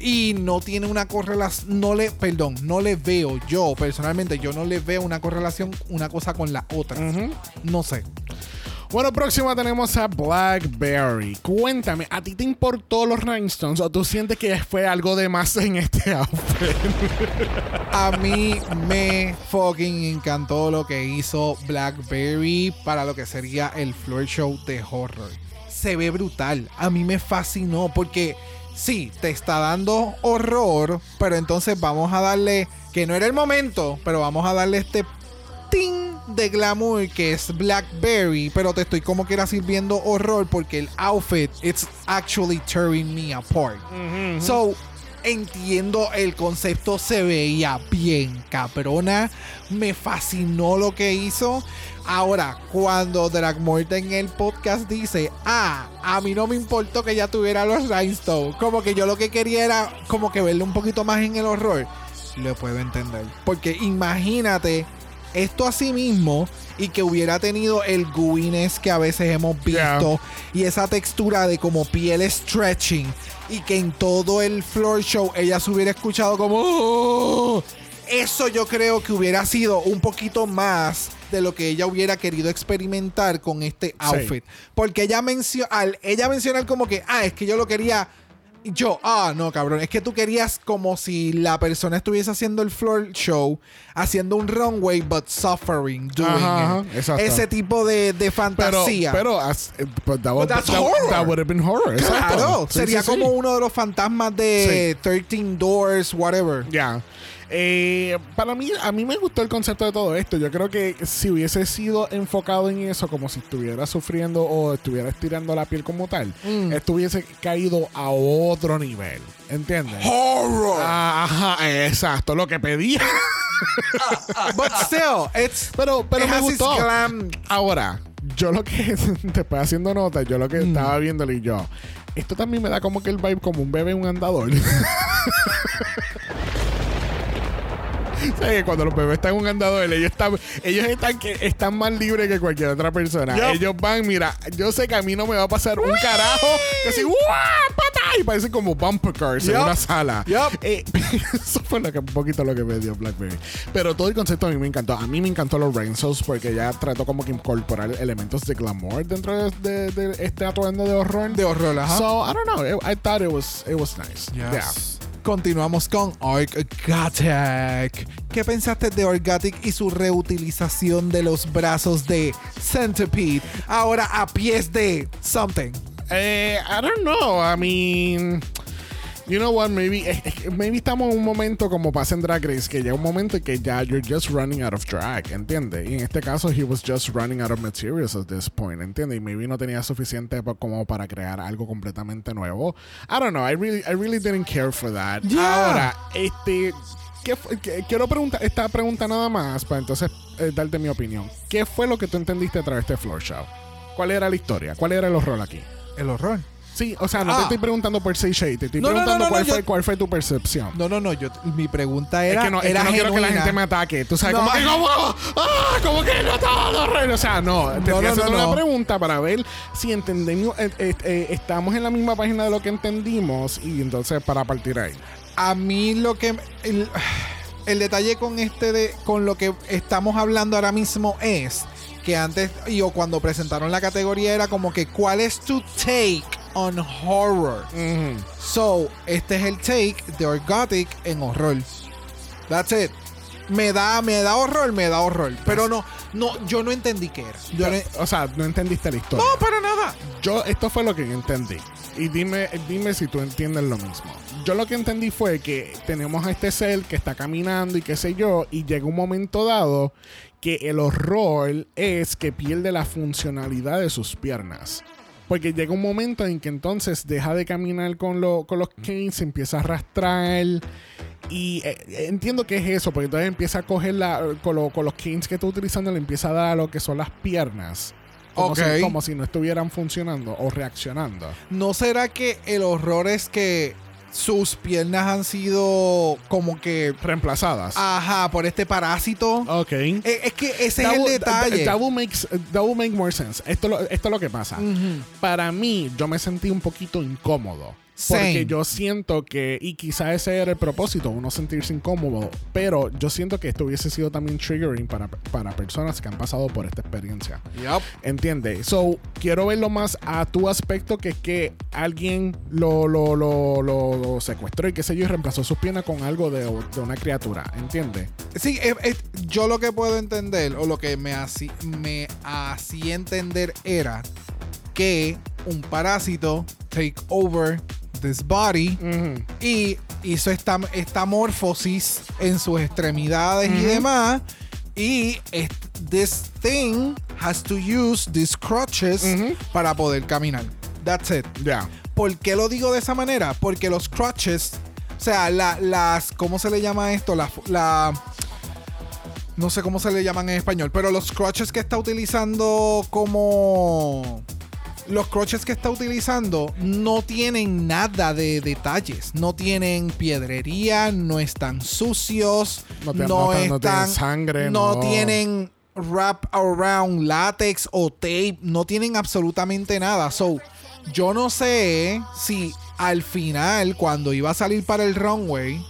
y no tiene una correlación no le perdón no le veo yo personalmente yo no le veo una correlación una cosa con la otra no sé Bueno, próximo tenemos a Blackberry. Cuéntame, ¿a ti te importó los rhinestones o tú sientes que fue algo de más en este outfit? a mí me fucking encantó lo que hizo Blackberry para lo que sería el floor show de horror se ve brutal a mí me fascinó porque sí te está dando horror pero entonces vamos a darle que no era el momento pero vamos a darle este ting de glamour que es Blackberry, pero te estoy como que era sirviendo horror porque el outfit it's actually tearing me apart. So entiendo el concepto, se veía bien cabrona, me fascinó lo que hizo. Ahora, cuando Dragmorte en el podcast dice, ah, a mí no me importó que ella tuviera los rhinestones, como que yo lo que quería era como que verle un poquito más en el horror, lo puedo entender. Porque imagínate esto así mismo y que hubiera tenido el gooiness que a veces hemos visto y esa textura de como piel stretching y que en todo el floor show ella se hubiera escuchado como "Oh". eso yo creo que hubiera sido un poquito más de lo que ella hubiera querido experimentar con este outfit porque ella menciona ella mencionar como que ah es que yo lo quería yo, ah, no, cabrón. Es que tú querías como si la persona estuviese haciendo el floor show, haciendo un runway, but suffering, doing Ajá, it. ajá, exacto. Ese tipo de, de Pero, fantasía. pero, eh, but that, would, that's that- horror. that would have been horror. exacto. claro, Sí, sería sí, sí. como uno de los fantasmas de 13 Doors, whatever. Ya. Eh, para mí, a mí me gustó el concepto de todo esto. Yo creo que si hubiese sido enfocado en eso, como si estuviera sufriendo o estuviera estirando la piel como tal, Mm. esto hubiese caído a otro nivel. ¿Entiendes? Horror. Ah, Ajá, exacto, lo que pedía. But still, it's pero pero it me gustó. glam. Ahora, yo lo que después haciendo notas, yo lo que Mm. estaba viéndolo y yo, esto también me da como que el vibe como un bebé en un andador. ¿Sabes que cuando los bebés están en un andador, ellos están, ellos están, que, están más libres que cualquier otra persona. Ellos van, mira, yo sé que a mí no me va a pasar un carajo. Que así. Y parece como bumper cars en Yup. una sala. Yup. Eh, eso fue lo que, un poquito lo que me dio Blackberry. Pero todo el concepto a mí me encantó. A mí me encantó los Rainsos porque ya trató como que incorporar elementos de glamour dentro de, de- de este atuendo de horror. De horror, ajá. So, I don't know. I, I thought it was, it was nice. Yeah. Continuamos con Orgatic. ¿Qué pensaste de Orgatic y su reutilización de los brazos de Centipede? Ahora a pies de Something. Eh, I don't know. I mean, you know what? Maybe, maybe estamos en un momento como pasa en Drag Race, que llega un momento en que ya you're just running out of drag, ¿entiendes? Y en este caso, he was just running out of materials at this point, ¿entiendes? Y maybe no tenía suficiente como para crear algo completamente nuevo. I don't know. I really, I really didn't care for that. Yeah. Ahora, este. ¿qué quiero preguntar esta pregunta nada más para entonces eh, darte mi opinión. ¿Qué fue lo que tú entendiste a través de floor show? ¿Cuál era la historia? ¿Cuál era el horror aquí? El horror. Sí, o sea, no Ah. te estoy preguntando por Say Shade, te estoy No, preguntando no, no, cuál, fue, yo- cuál fue tu percepción. No, no, no. Yo, mi pregunta es era. que no, es era que no quiero que la gente me ataque. Tú sabes, No. como como, ah, como que no todo. O sea, no, te No, estoy no, haciendo una pregunta para ver si entendemos, eh, eh, eh, estamos en la misma página de lo que entendimos y entonces para partir ahí. A mí lo que. El, el detalle con este de. Con lo que estamos hablando ahora mismo es. Que antes. Y o cuando presentaron la categoría era como que. ¿Cuál es tu take on horror? Ujú. So, este es el take de Orgotic en horror. That's it. Me da, me da horror, me da horror. Pero no, no, yo no entendí qué era. Yo no, O sea, no entendiste la historia. no, para nada. Yo, esto fue lo que entendí. Y dime, dime si tú entiendes lo mismo. Yo lo que entendí fue que tenemos a este ser que está caminando y qué sé yo, y llega un momento dado que el horror es que pierde la funcionalidad de sus piernas. Porque llega un momento en que entonces deja de caminar con, lo- con los canes, se empieza a arrastrar. Y eh, entiendo que es eso, porque entonces empieza a coger la, con, lo- con los canes que está utilizando, le empieza a dar a lo que son las piernas. Como, si, como si no estuvieran funcionando o reaccionando. ¿No será que el horror es que sus piernas han sido como que. Reemplazadas. Ajá, por este parásito? ok. Eh, Es que ese That es el detalle. that- will makes- that will make more sense. Esto, esto es lo que pasa. Para mí, yo me sentí un poquito incómodo. Same. Porque yo siento que, y quizá ese era el propósito, uno sentirse incómodo, pero yo siento que esto hubiese sido también triggering para, para personas que han pasado por esta experiencia. Yup. ¿Entiendes? So, quiero verlo más a tu aspecto que es que alguien lo, lo, lo, lo- lo secuestró y qué sé yo, y reemplazó sus piernas con algo de, de una criatura. ¿Entiendes? Sí, es- es- yo lo que puedo entender, o lo que me hacía me hacía entender era que un parásito take over this body y hizo esta, esta morfosis en sus extremidades y demás. Y this thing has to use these crutches para poder caminar. That's it. Ya. ¿Por qué lo digo de esa manera? Porque los crutches, o sea, la- las, ¿cómo se le llama esto? La, la- no sé cómo se le llaman en español, pero los crutches que está utilizando como... Los crutches que está utilizando no tienen nada de detalles. No tienen piedrería, no están sucios, No no, te- no te- no tienen sangre, no tienen wrap around látex o tape, no tienen absolutamente nada. So, yo no sé si al final, cuando iba a salir para el runway,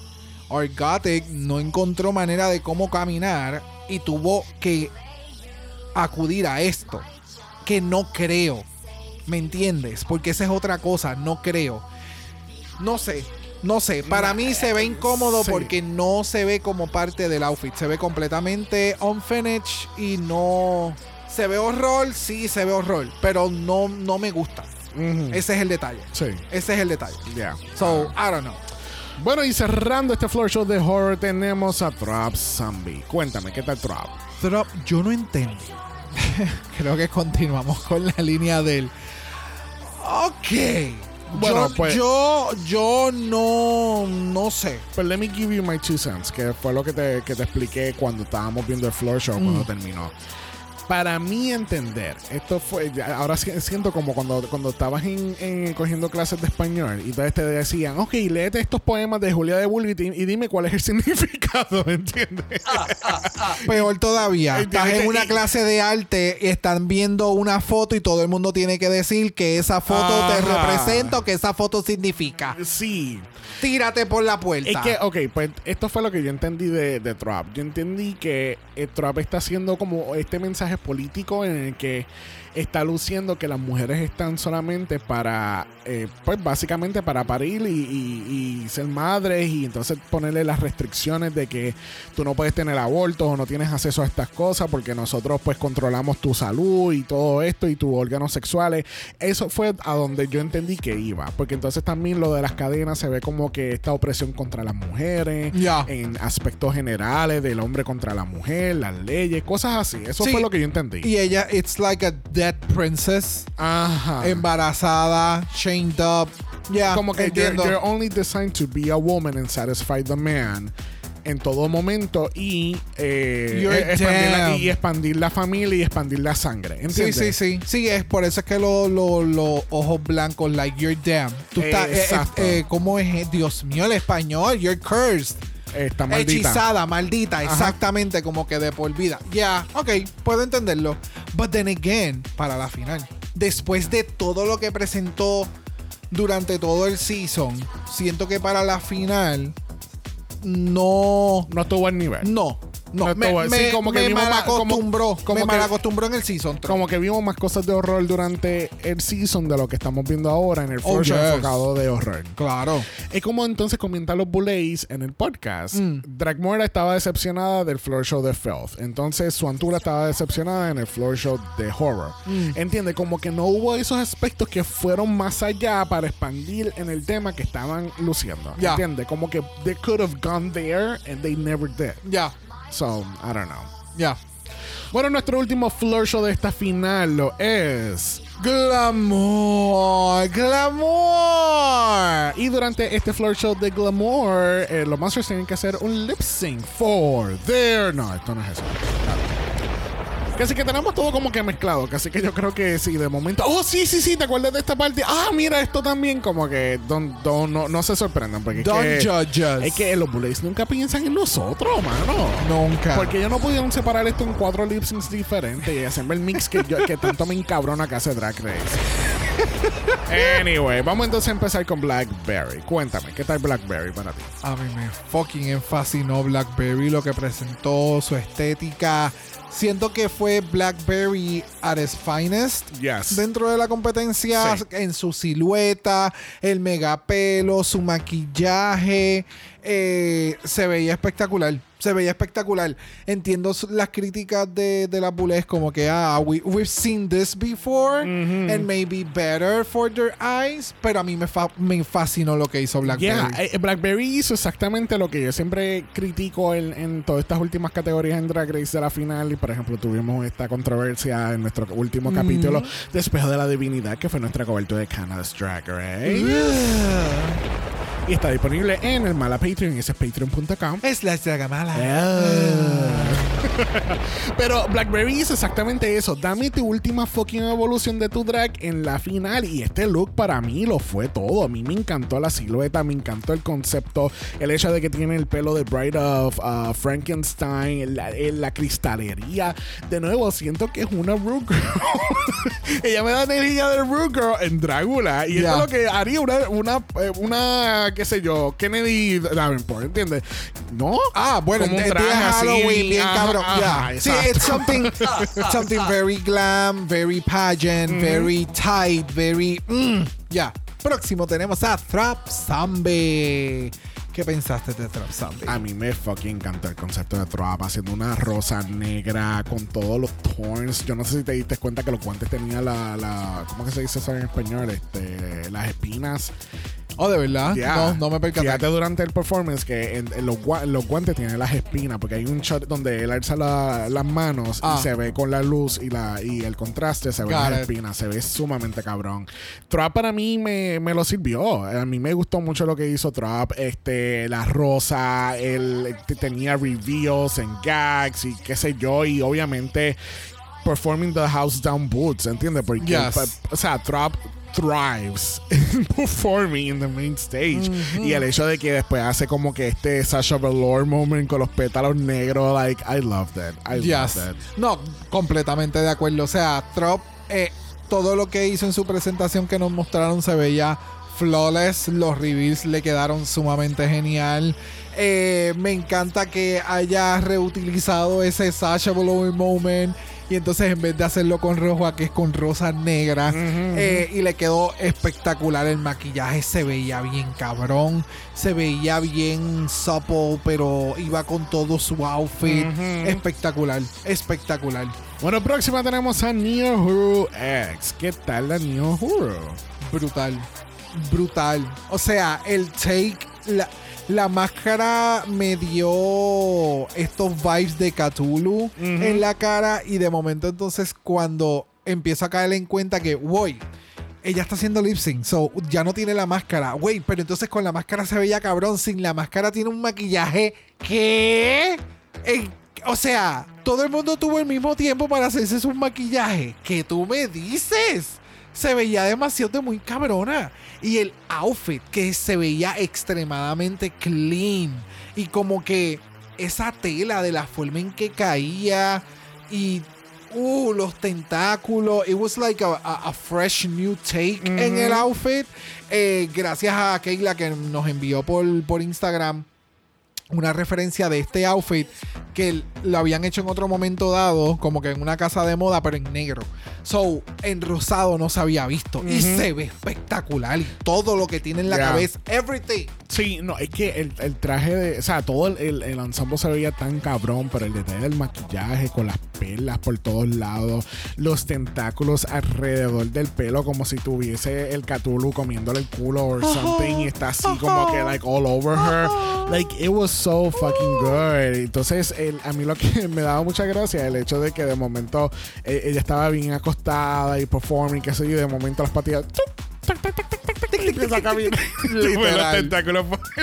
Orgotic no encontró manera de cómo caminar y tuvo que acudir a esto. Que no creo. ¿Me entiendes? Porque esa es otra cosa, no creo. No sé, no sé. Para mí se ve incómodo Sí. porque no se ve como parte del outfit. Se ve completamente unfinished y no. Se ve horror, sí, se ve horror. Pero no, no me gusta. Ese es el detalle. Sí. Ese es el detalle. Ya. So, I don't know. Bueno, y cerrando este floor show de horror, tenemos a Trap Zombie. Cuéntame, ¿qué tal Trap? Drop, yo no entendí. Creo que continuamos con la línea del. Ok. Bueno, yo, pues- yo, yo no, no sé. Pues let me give you my two cents, que fue lo que te, que te expliqué cuando estábamos viendo el floor show, cuando Mm. terminó. Para mí entender, esto fue, ahora si- siento como cuando, cuando estabas en, en- cogiendo clases de español y entonces te decían, ok, léete estos poemas de Julia de Bulbi y, y dime cuál es el significado, ¿me entiendes? Peor todavía. Estás en una clase de arte y están viendo una foto y todo el mundo tiene que decir que esa foto te representa o que esa foto significa. Sí. Tírate por la puerta. Es que, ok, pues esto fue lo que yo entendí de, de Trump. Yo entendí que eh, Trump está haciendo como este mensaje político en el que está luciendo que las mujeres están solamente para, eh, pues básicamente para parir y, y- y ser madres y entonces ponerle las restricciones de que tú no puedes tener abortos o no tienes acceso a estas cosas porque nosotros pues controlamos tu salud y todo esto y tus órganos sexuales. Eso fue a donde yo entendí que iba, porque entonces también lo de las cadenas se ve como que esta opresión contra las mujeres, en aspectos generales del hombre contra la mujer, las leyes, cosas así. Eso Sí. fue lo que yo entendí. Y ella, it's like a dead princess. Ajá. Embarazada, chained up. Ya, como que you're, entiendo. you're only designed to be a woman and satisfy the man en todo momento y, eh, eh, expandir la, y expandir la familia y expandir la sangre. Sí, ¿Entiendes? sí, sí. Sí, es por eso es que los los ojos blancos, like, you're damn. Tú estás, eh, eh, Exacto. eh, ¿cómo es? Dios mío, el español, you're cursed. Está maldita. Hechizada, maldita, Ajá. exactamente como que de por vida. Ya, ok, puedo entenderlo. But then again, para la final, después de todo lo que presentó durante todo el season, siento que para la final no, No estuvo al nivel. no, no, No me, estuvo- sí, me, como que me vimos más- como- malacostumbró, como me que- malacostumbró en el season. Como que vimos más cosas de horror durante el season de lo que estamos viendo ahora en el Oh, yes. enfocado de horror. Claro. Es como entonces comentan los Bullays en el podcast. Mm. Dragmora estaba decepcionada del floor show de Filth. Entonces Suantula estaba decepcionada en el floor show de Horror. Mm. Entiende, como que no hubo esos aspectos que fueron más allá para expandir en el tema que estaban luciendo. Ya. Entiende, como que they could have gone there and they never did. Ya, So, I don't know. ya. Bueno, nuestro último floor show de esta final lo es Glamour, glamour. Y durante este floor show de Glamour, los Monsters tienen que hacer un lip sync for their. No, esto no es eso. Casi que tenemos todo como que mezclado. Casi que yo creo que sí, de momento. Oh, sí, sí, sí, ¿te acuerdas de esta parte? Ah, mira, esto también. Como que don't- don't- no, no se sorprendan. Porque es Don't que, judge us. Es que los Bullets nunca piensan en nosotros, mano. Nunca. Porque ellos no pudieron separar esto en cuatro lip syncs diferentes y hacerme el mix que, yo, que tanto me encabrona que hace Drag Race. Anyway, vamos entonces a empezar con Blackberry. Cuéntame, ¿qué tal Blackberry para ti? A mí me fucking fascinó Blackberry, lo que presentó, su estética. Siento que fue Blackberry at its finest. Yes. Dentro de la competencia, Sí. en su silueta, el megapelo, su maquillaje, eh, se veía espectacular. Se veía espectacular. Entiendo las críticas de, de las bullets como que, ah, we, we've seen this before and maybe better for their eyes. Pero a mí me, fa- me fascinó lo que hizo Blackberry. Yeah, eh, Blackberry hizo exactamente lo que yo siempre critico en, en todas estas últimas categorías en Drag Race de la final. Y por ejemplo, tuvimos esta controversia en nuestro último capítulo de Espejo de la Divinidad, que fue nuestra cobertura de Canada's Drag Race. Y está disponible en el Mala Patreon, ese es patreon.com. Es la dragamala. Pero Blackberry hizo exactamente eso. Dame tu última fucking evolución de tu drag en la final. Y este look para mí lo fue todo. A mí me encantó la silueta, me encantó el concepto, el hecho de que tiene el pelo de Bride of uh, Frankenstein, la, eh, la cristalería. De nuevo, siento que es una Root Girl. Ella me da energía de Root Girl en Drácula. Y esto Ya. es lo que haría una, una, eh, una, qué sé yo, Kennedy Davenport, ¿entiendes? ¿No? Ah, bueno, Como un de traje así, Halloween, bien ajá, cabrón. ajá, ya. Sí, it's something, something very glam, very pageant, very tight, very. mm, ya. Próximo tenemos a Trap Zombie. ¿Qué pensaste de Trap Zombie? A mí me fucking encantó el concepto de Trap haciendo una rosa negra con todos los thorns. Yo no sé si te diste cuenta que los guantes tenían la, la ¿cómo que se dice eso en español? Este, las espinas. Oh, de verdad. No, no me percaté. Fíjate durante el performance que en, en los, gua- los guantes tienen las espinas, porque hay un shot donde él alza la- las manos Ah. y se ve con la luz y la y el contraste, se ven Got las it. espinas, se ve sumamente cabrón. Trap para mí me, me lo sirvió. A mí me gustó mucho lo que hizo Trap. Este, la rosa, él te- tenía reveals en gags y qué sé yo, y obviamente performing the house down boots, ¿entiendes? Porque, Yes. o sea, Trop thrives in performing in the main stage. Y el hecho de que después hace como que este Sasha Velour moment con los pétalos negros, like, I love that. I Yes. love that. No, completamente de acuerdo. O sea, Trop, eh, todo lo que hizo en su presentación que nos mostraron se veía flawless. Los reveals le quedaron sumamente genial. Eh, me encanta que haya reutilizado ese Sasha Velour moment. Y entonces en vez de hacerlo con rojo, aquí es con rosa negra. Eh, y le quedó espectacular el maquillaje. Se veía bien cabrón. Se veía bien supple, pero iba con todo su outfit. Espectacular, espectacular. Bueno, próxima tenemos a Neo Hero X. ¿Qué tal la Neo Hero? Brutal. Brutal. O sea, el take. La, la máscara me dio estos vibes de Cthulhu en la cara. Y de momento, entonces, cuando empiezo a caer en cuenta que, voy. Ella está haciendo lip sync, so ya no tiene la máscara. Güey, pero entonces con la máscara se veía cabrón. Sin la máscara tiene un maquillaje. ¿Qué? Eh, o sea, todo el mundo tuvo el mismo tiempo para hacerse su maquillaje. ¿Qué tú me dices? Se veía demasiado muy cabrona. Y el outfit que se veía extremadamente clean. Y como que esa tela de la forma en que caía. Y uh, los tentáculos. It was like a, a- a fresh new take en el outfit. Eh, gracias a Keila que nos envió por, por Instagram una referencia de este outfit que lo habían hecho en otro momento dado, como que en una casa de moda, pero en negro. So, en rosado no se había visto. Y se ve espectacular. Y todo lo que tiene en la Yeah. cabeza, everything. Sí, no, es que el, el traje de. O sea, todo el, el, el ensemble se veía tan cabrón, pero el detalle del maquillaje con las perlas por todos lados, los tentáculos alrededor del pelo, como si tuviese el Cthulhu comiéndole el culo or something, y está así como que, like, all over her. Like, it was so fucking good. Entonces, el- a mí lo que me daba mucha gracia el hecho de que de momento eh, ella estaba bien acostada y performing, qué sé yo, y de momento las patillas. Literal.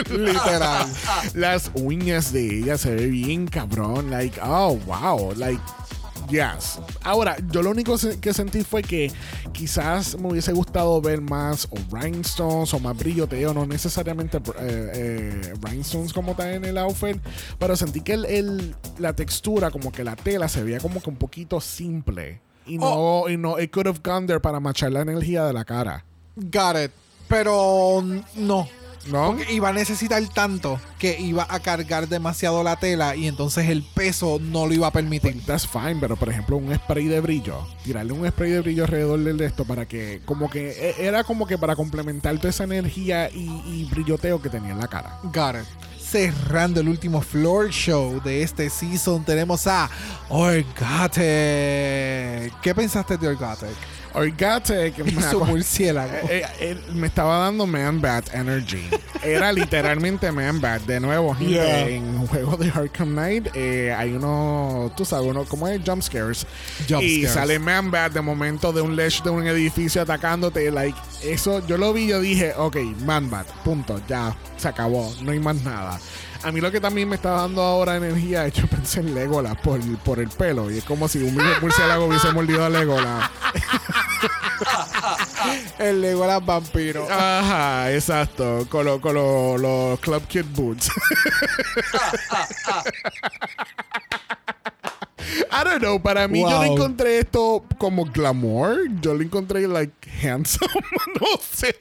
Literal. Las uñas de ella se ve bien cabrón. Like, oh, wow. Like, yes. Ahora, yo lo único que sentí fue que quizás me hubiese gustado ver más o rhinestones o más brilloteo, no necesariamente eh, eh, rhinestones como tal en el outfit, pero sentí que el, el- la textura, como que la tela se veía como que un poquito simple. Y no, y no, it could have gone there para machar la energía de la cara. Got it. Pero no. ¿No? Porque iba a necesitar tanto que iba a cargar demasiado la tela y entonces el peso no lo iba a permitir. That's fine, pero por ejemplo, un spray de brillo, tirarle un spray de brillo alrededor del de esto para que, como que, e- era como que para complementar toda esa energía y, y brilloteo que tenía en la cara. Got it. Cerrando el último floor show de este season, tenemos a Orgate. ¿Qué pensaste de Orgate? Orgate, que me, Y su murciélago. eh, eh, me estaba dando Man Bat Energy. Era literalmente Man Bat. De nuevo, gente, Yeah. en juego de Arkham Knight eh, hay uno, tú sabes, uno como es Jump Scares. Jump y scares. sale Man Bat de momento de un ledge de un edificio atacándote. Like, eso, yo lo vi, yo dije, ok, Man Bat, punto, ya, se acabó, no hay más nada. A mí lo que también me está dando ahora energía yo pensé en Legolas por, por el pelo. Y es como si un murciélago hubiese mordido a Legolas. El Legolas vampiro. Ajá, exacto. Con los con lo- los Club Kid Boots. I don't know, para mí yo no Wow. encontré esto como glamour, yo lo encontré like handsome, no sé,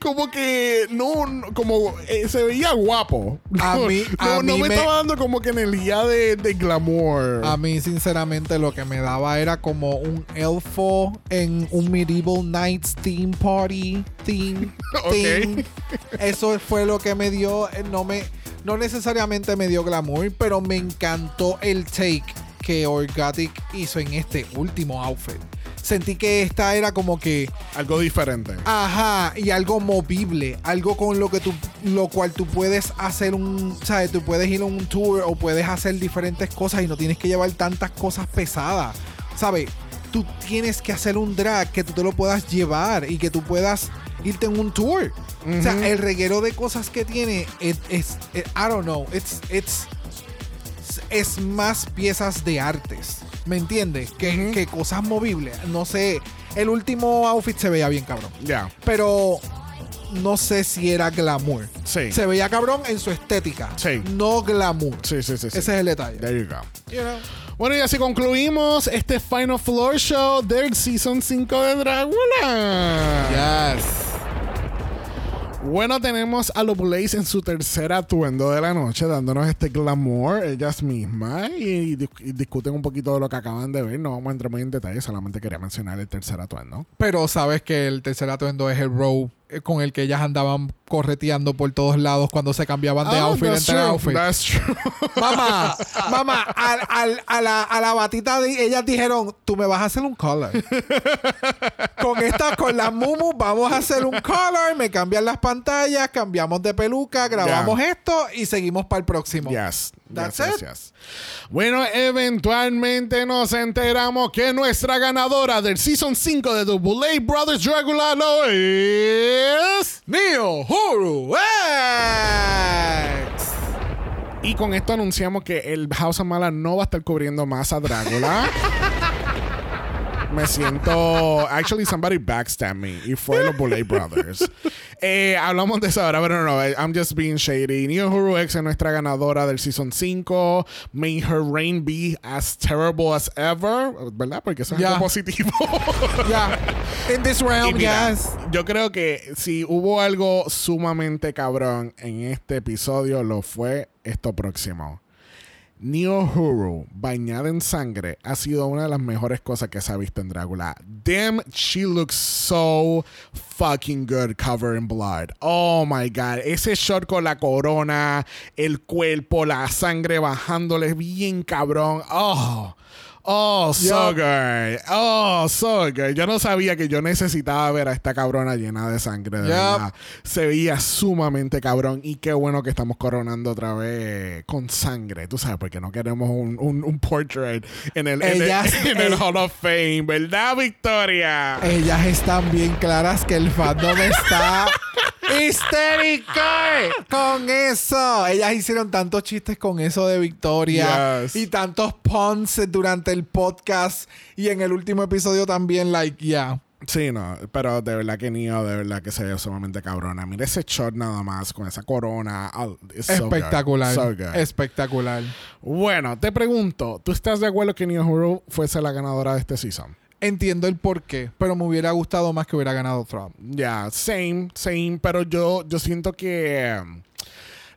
como que no, como eh, se veía guapo. A No, mí- no, a no mí me, me- estaba dando como que energía de, de glamour. A mí, sinceramente, lo que me daba era como un elfo en un Medieval Knights Theme Party. Theme. Ok. theme. Eso fue lo que me dio. eh, No me. No necesariamente me dio glamour, pero me encantó el take que Orgatic hizo en este último outfit. Sentí que esta era como que Algo diferente. Ajá, y algo movible, algo con lo que tú, lo cual tú puedes hacer un, ¿sabes? Tú puedes ir a un tour o puedes hacer diferentes cosas y no tienes que llevar tantas cosas pesadas, ¿sabes? Tú tienes que hacer un drag que tú te lo puedas llevar y que tú puedas irte en un tour. O sea, el reguero de cosas que tiene es, es- es- I don't know, it's, it's, es más piezas de artes ¿Me entiendes? Que, que cosas movibles. No sé. El último outfit se veía bien cabrón. Ya. Pero no sé si era glamour. Sí. Se veía cabrón en su estética. Sí. No glamour. Sí, sí, sí. sí. Ese es el detalle. There you go. You know. Bueno, y así concluimos este Final Floor Show del Season 5 de Drácula. Yes. Bueno, tenemos a los Blaze en su tercer atuendo de la noche, dándonos este glamour ellas mismas y, dis- y discuten un poquito de lo que acaban de ver. No vamos a entrar muy en detalle, solamente quería mencionar el tercer atuendo. Pero sabes que el tercer atuendo es el row eh, con el que ellas andaban correteando por todos lados cuando se cambiaban de Oh, outfit entre true, outfit. That's true. Mamá, mamá, al- al- a, la, a la batita de ellas dijeron, tú me vas a hacer un color. con esta, con las mumu, vamos a hacer un color, me cambian las pantallas, cambiamos de peluca, grabamos esto y seguimos para el próximo. Yes. That's it. yes. Bueno, eventualmente nos enteramos que nuestra ganadora del Season 5 de Double A Brothers Dracula lo es... Neo Huru X. Y con esto anunciamos que el House of Mala no va a estar cubriendo más a Drácula. Me siento. Actually, somebody backstabbed me. Y fue los Bullet Brothers. Eh, hablamos de eso ahora, pero no, no. I'm just being shady. Neo Huru X es nuestra ganadora del Season 5. May her reign be as terrible as ever. ¿Verdad? Porque eso es algo positivo. Ya. In this realm, mira, yes. Yo creo que si hubo algo sumamente cabrón en este episodio, lo fue esto próximo. Neo Huru, bañada en sangre, ha sido una de las mejores cosas que se ha visto en Drácula. Damn, she looks so fucking good covered in blood. Oh my god. Ese shot con la corona, el cuerpo, la sangre bajándole bien cabrón. Oh. Oh, so good. Oh, so good. Yo no sabía que yo necesitaba ver a esta cabrona llena de sangre. De Yep. verdad. Se veía sumamente cabrón. Y qué bueno que estamos coronando otra vez con sangre. Tú sabes, porque no queremos un, un, un portrait en el, en el- en el Hall of Fame. ¿Verdad, Victoria? Ellas están bien claras que el fandom está histérico con eso. Ellas hicieron tantos chistes con eso de Victoria Yes. y tantos puns durante el podcast y en el último episodio también, like, yeah. Sí, no, pero de verdad que Neo, de verdad que se ve sumamente cabrona. Mira ese shot nada más con esa corona. Oh, it's so good. Espectacular. So good. Espectacular. Bueno, te pregunto, ¿tú estás de acuerdo que Neo Huru fuese la ganadora de este season? Entiendo el porqué, pero me hubiera gustado más que hubiera ganado Trump. Ya, same, same, pero yo, yo siento que um,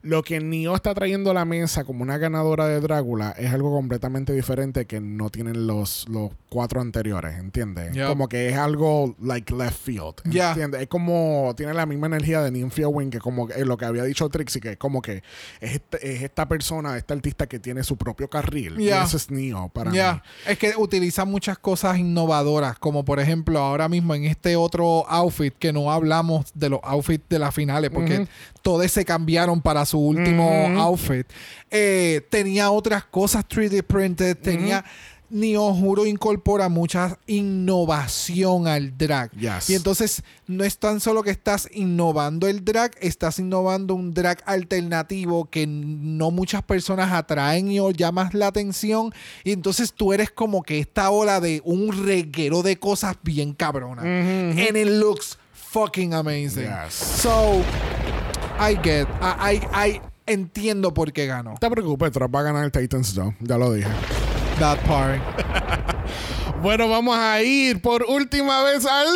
lo que Neo está trayendo a la mesa como una ganadora de Drácula es algo completamente diferente que no tienen los, los cuatro anteriores, ¿entiendes? Yep. Como que es algo like left field. ¿entiendes? Es como, tiene la misma energía de Nymphia Wing que como que- lo que había dicho Trixie, que es como que es, este- es esta persona, este artista que tiene su propio carril. Y Ya. ese es Neo para mí. es que utiliza muchas cosas innovadoras, como por ejemplo ahora mismo en este otro outfit que no hablamos de los outfits de las finales, porque Ujú. todos se cambiaron para su último outfit. Eh, tenía otras cosas 3D printed, tenía... Neo Juro incorpora mucha innovación al drag. Yes. Y entonces no es tan solo que estás innovando el drag, estás innovando un drag alternativo que no muchas personas atraen y o llamas la atención. Y entonces tú eres como que esta ola de un reguero de cosas bien cabronas. And it looks fucking amazing. Yes. So, I get, I, I, I entiendo por qué ganó. No te preocupes, Trump va a ganar el Titans 2, ya lo dije. That part. Bueno, vamos a ir por última vez al.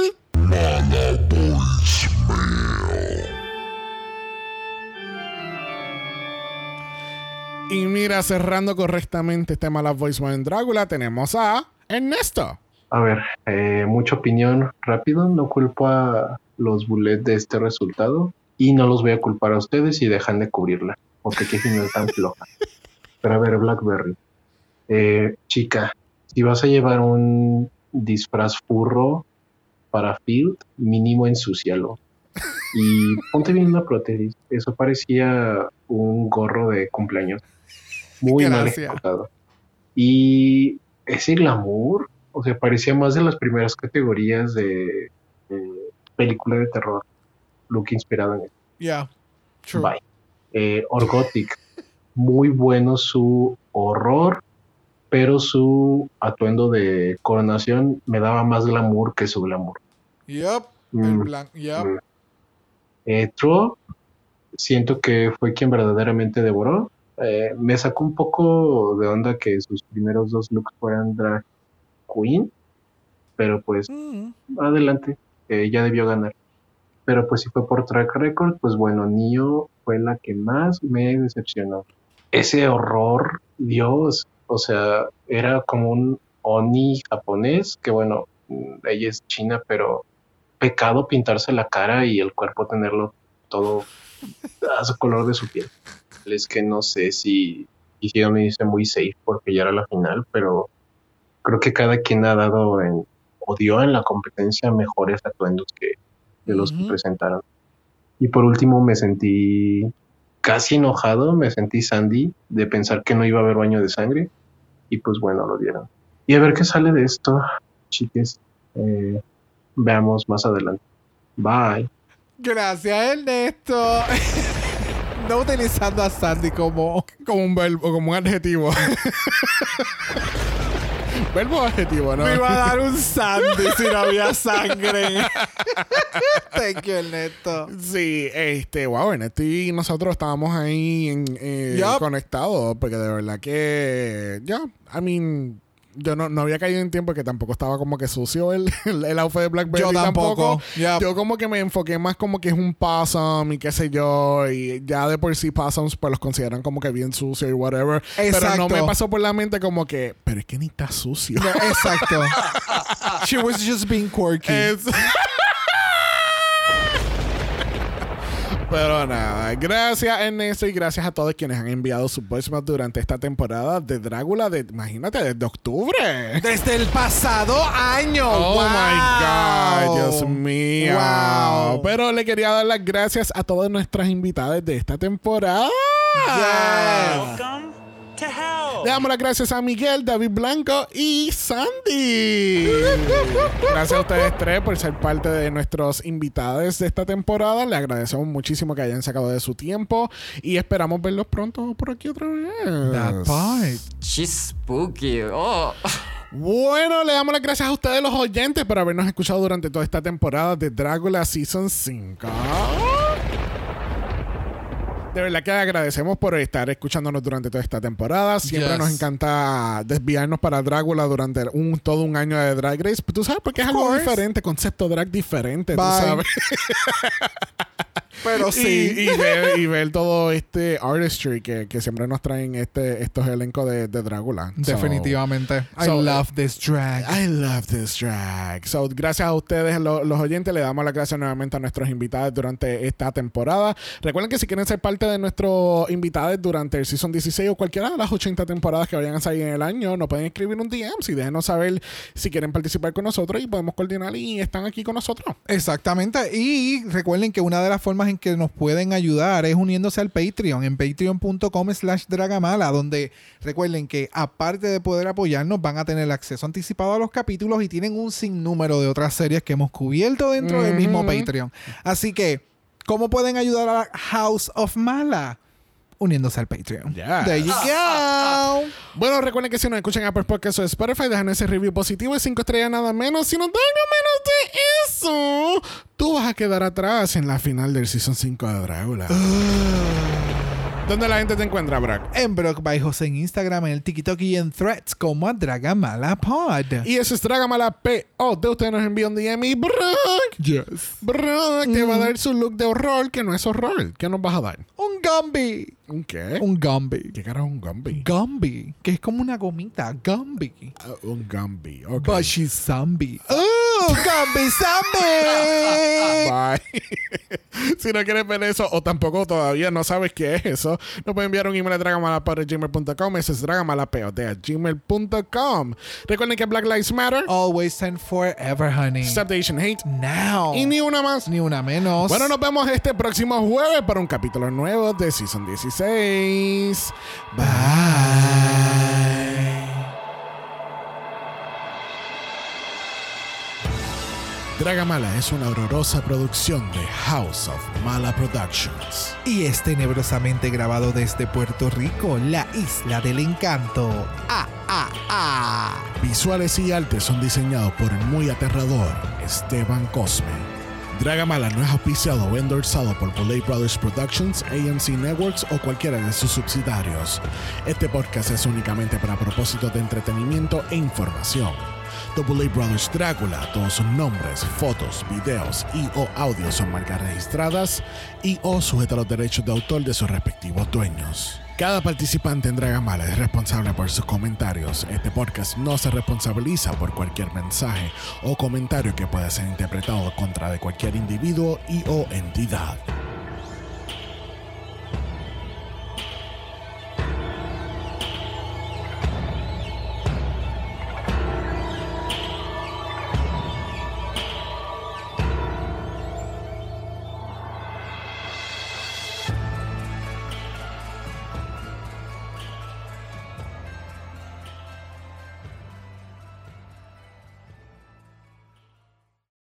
Y mira, cerrando correctamente este mala voicemail en Drácula, tenemos a Ernesto. A ver, eh, mucha opinión rápido. No culpo a los bullets de este resultado y no los voy a culpar a ustedes si dejan de cubrirla, porque qué final tan floja. Pero a ver, Blackberry, eh, chica, si vas a llevar un disfraz furro para Field, mínimo ensucialo. Y ponte bien una prótesis. Eso parecía un gorro de cumpleaños. Muy mal ejecutado. Y ese glamour, o sea, parecía más de las primeras categorías de, de película de terror. Look inspirado en eso. Yeah. True. Bye. Eh, Orgotic, muy bueno su horror, pero su atuendo de coronación me daba más glamour que su glamour. Yep. El Mm, blanco. Yep. mm. Eh, True, siento que fue quien verdaderamente devoró. Eh, me sacó un poco de onda que sus primeros dos looks fueran drag queen, pero pues Mm. adelante, eh, ya debió ganar. Pero pues si fue por track record, pues bueno, Nio fue la que más me decepcionó. Ese horror, Dios, o sea, era como un Oni japonés, que bueno, ella es china, pero pecado pintarse la cara y el cuerpo tenerlo todo a su color de su piel. Es que no sé si hicieron irse muy safe porque ya era la final, pero creo que cada quien ha dado en o dio en la competencia mejores atuendos que de los que presentaron. Y por último me sentí casi enojado, me sentí Sandy de pensar que no iba a haber baño de sangre y pues bueno, lo dieron. Y a ver qué sale de esto, chiques. Eh, veamos más adelante. Bye. Gracias, Ernesto. no utilizando a Sandy como. Como un verbo, como un adjetivo. verbo adjetivo, ¿no? Me iba a dar un Sandy si no había sangre. Thank you, Ernesto. Sí, este, wow, Ernesto y nosotros estábamos ahí en, eh, conectados, porque de verdad que, ya, I mean, yo no, no había caído en tiempo que tampoco estaba como que sucio el, el, el outfit de Blackberry Yo tampoco. Yo como que me enfoqué más como que es un possum y qué sé yo, y ya de por sí possums pues los consideran como que bien sucio y whatever. Pero no Exacto. me pasó por la mente como que, pero es que ni está sucio. No, exacto. She was just being quirky. Es- Pero nada, gracias Ernesto y gracias a todos quienes han enviado sus voicemails durante esta temporada de Drácula, de, imagínate, desde octubre. Desde el pasado año. Oh wow. my God, Dios mío. Wow. Pero le quería dar las gracias a todas nuestras invitadas de esta temporada. Yes. Welcome to hell. Le damos las gracias a Miguel, David Blanco y Sandy. Gracias a ustedes tres por ser parte de nuestros invitados de esta temporada. Le agradecemos muchísimo que hayan sacado de su tiempo y esperamos verlos pronto por aquí otra vez. That part. She's spooky. Oh. Bueno, le damos las gracias a ustedes los oyentes por habernos escuchado durante toda esta temporada de Drácula Season 5. De verdad que agradecemos por estar escuchándonos durante toda esta temporada. Siempre Yes. nos encanta desviarnos para Drácula durante un, todo un año de Drag Race. Tú sabes porque es algo diferente, concepto drag diferente, tú Bye. sabes. Pero sí. y ver, y ver todo este artistry que, que siempre nos traen este, estos elencos de, de Drácula. So- Definitivamente. I so, love this drag. I love this drag. So, gracias a ustedes, lo- los oyentes. Le damos las gracias nuevamente a nuestros invitados durante esta temporada. Recuerden que si quieren ser parte de nuestros invitados durante el Season 16 o cualquiera de las 80 temporadas que vayan a salir en el año, nos pueden escribir un DM y déjenos saber si quieren participar con nosotros y podemos coordinar y están aquí con nosotros. Exactamente. Y recuerden que una de las formas en que nos pueden ayudar es uniéndose al Patreon, en patreon.com slash dragamala, donde recuerden que aparte de poder apoyarnos, van a tener acceso anticipado a los capítulos y tienen un sinnúmero de otras series que hemos cubierto dentro del mismo. Patreon. Así que, ¿cómo pueden ayudar a House of Mala? Uniéndose al Patreon. Yes. There you go. Bueno, recuerden que si nos escuchan Apple Podcasts o Spotify, dejan ese review positivo y 5 estrellas nada menos. Si nos dan no menos de eso, tú vas a quedar atrás en la final del Season 5 de Drácula. ¿Dónde la gente te encuentra, Brock? En Brock by José en Instagram, en el TikTok y en Threads como a Dragamala Pod. Y eso es Dragamala P.O. De usted nos envía un DM y Brock, Yes. Brock te va a dar su look de horror, que no es horror. ¿Qué nos vas a dar? Un Gumby. ¿Un qué? Un Gumby. ¿Qué carajo es un Gumby? Gumby. Que es como una gomita. Gumby. Ah, un Gumby. Ok. But she's zombie. Bye. si no quieres ver eso o tampoco todavía no sabes qué es eso, nos pueden enviar un email a dragamalapod.gmail.com. Ese es dragamalapod.gmail.com. Recuerden que Black Lives Matter, Always and forever, honey. Stop the Asian Hate Now. y ni una más. Ni una menos. Bueno, nos vemos este próximo jueves para un capítulo nuevo de Season 16. Bye. Dragamala es una horrorosa producción de House of Mala Productions. Y es tenebrosamente grabado desde Puerto Rico, la isla del encanto. ¡Ah, ah, ah! Visuales y artes son diseñados por el muy aterrador Esteban Cosme. Dragamala no es auspiciado o endorsado por Bullet Brothers Productions, AMC Networks o cualquiera de sus subsidiarios. Este podcast es únicamente para propósitos de entretenimiento e información. The Bullet Brothers Drácula, todos sus nombres, fotos, videos y o audios son marcas registradas y o sujetos a los derechos de autor de sus respectivos dueños. Cada participante en Dragamala es responsable por sus comentarios. Este podcast no se responsabiliza por cualquier mensaje o comentario que pueda ser interpretado contra de cualquier individuo y o entidad.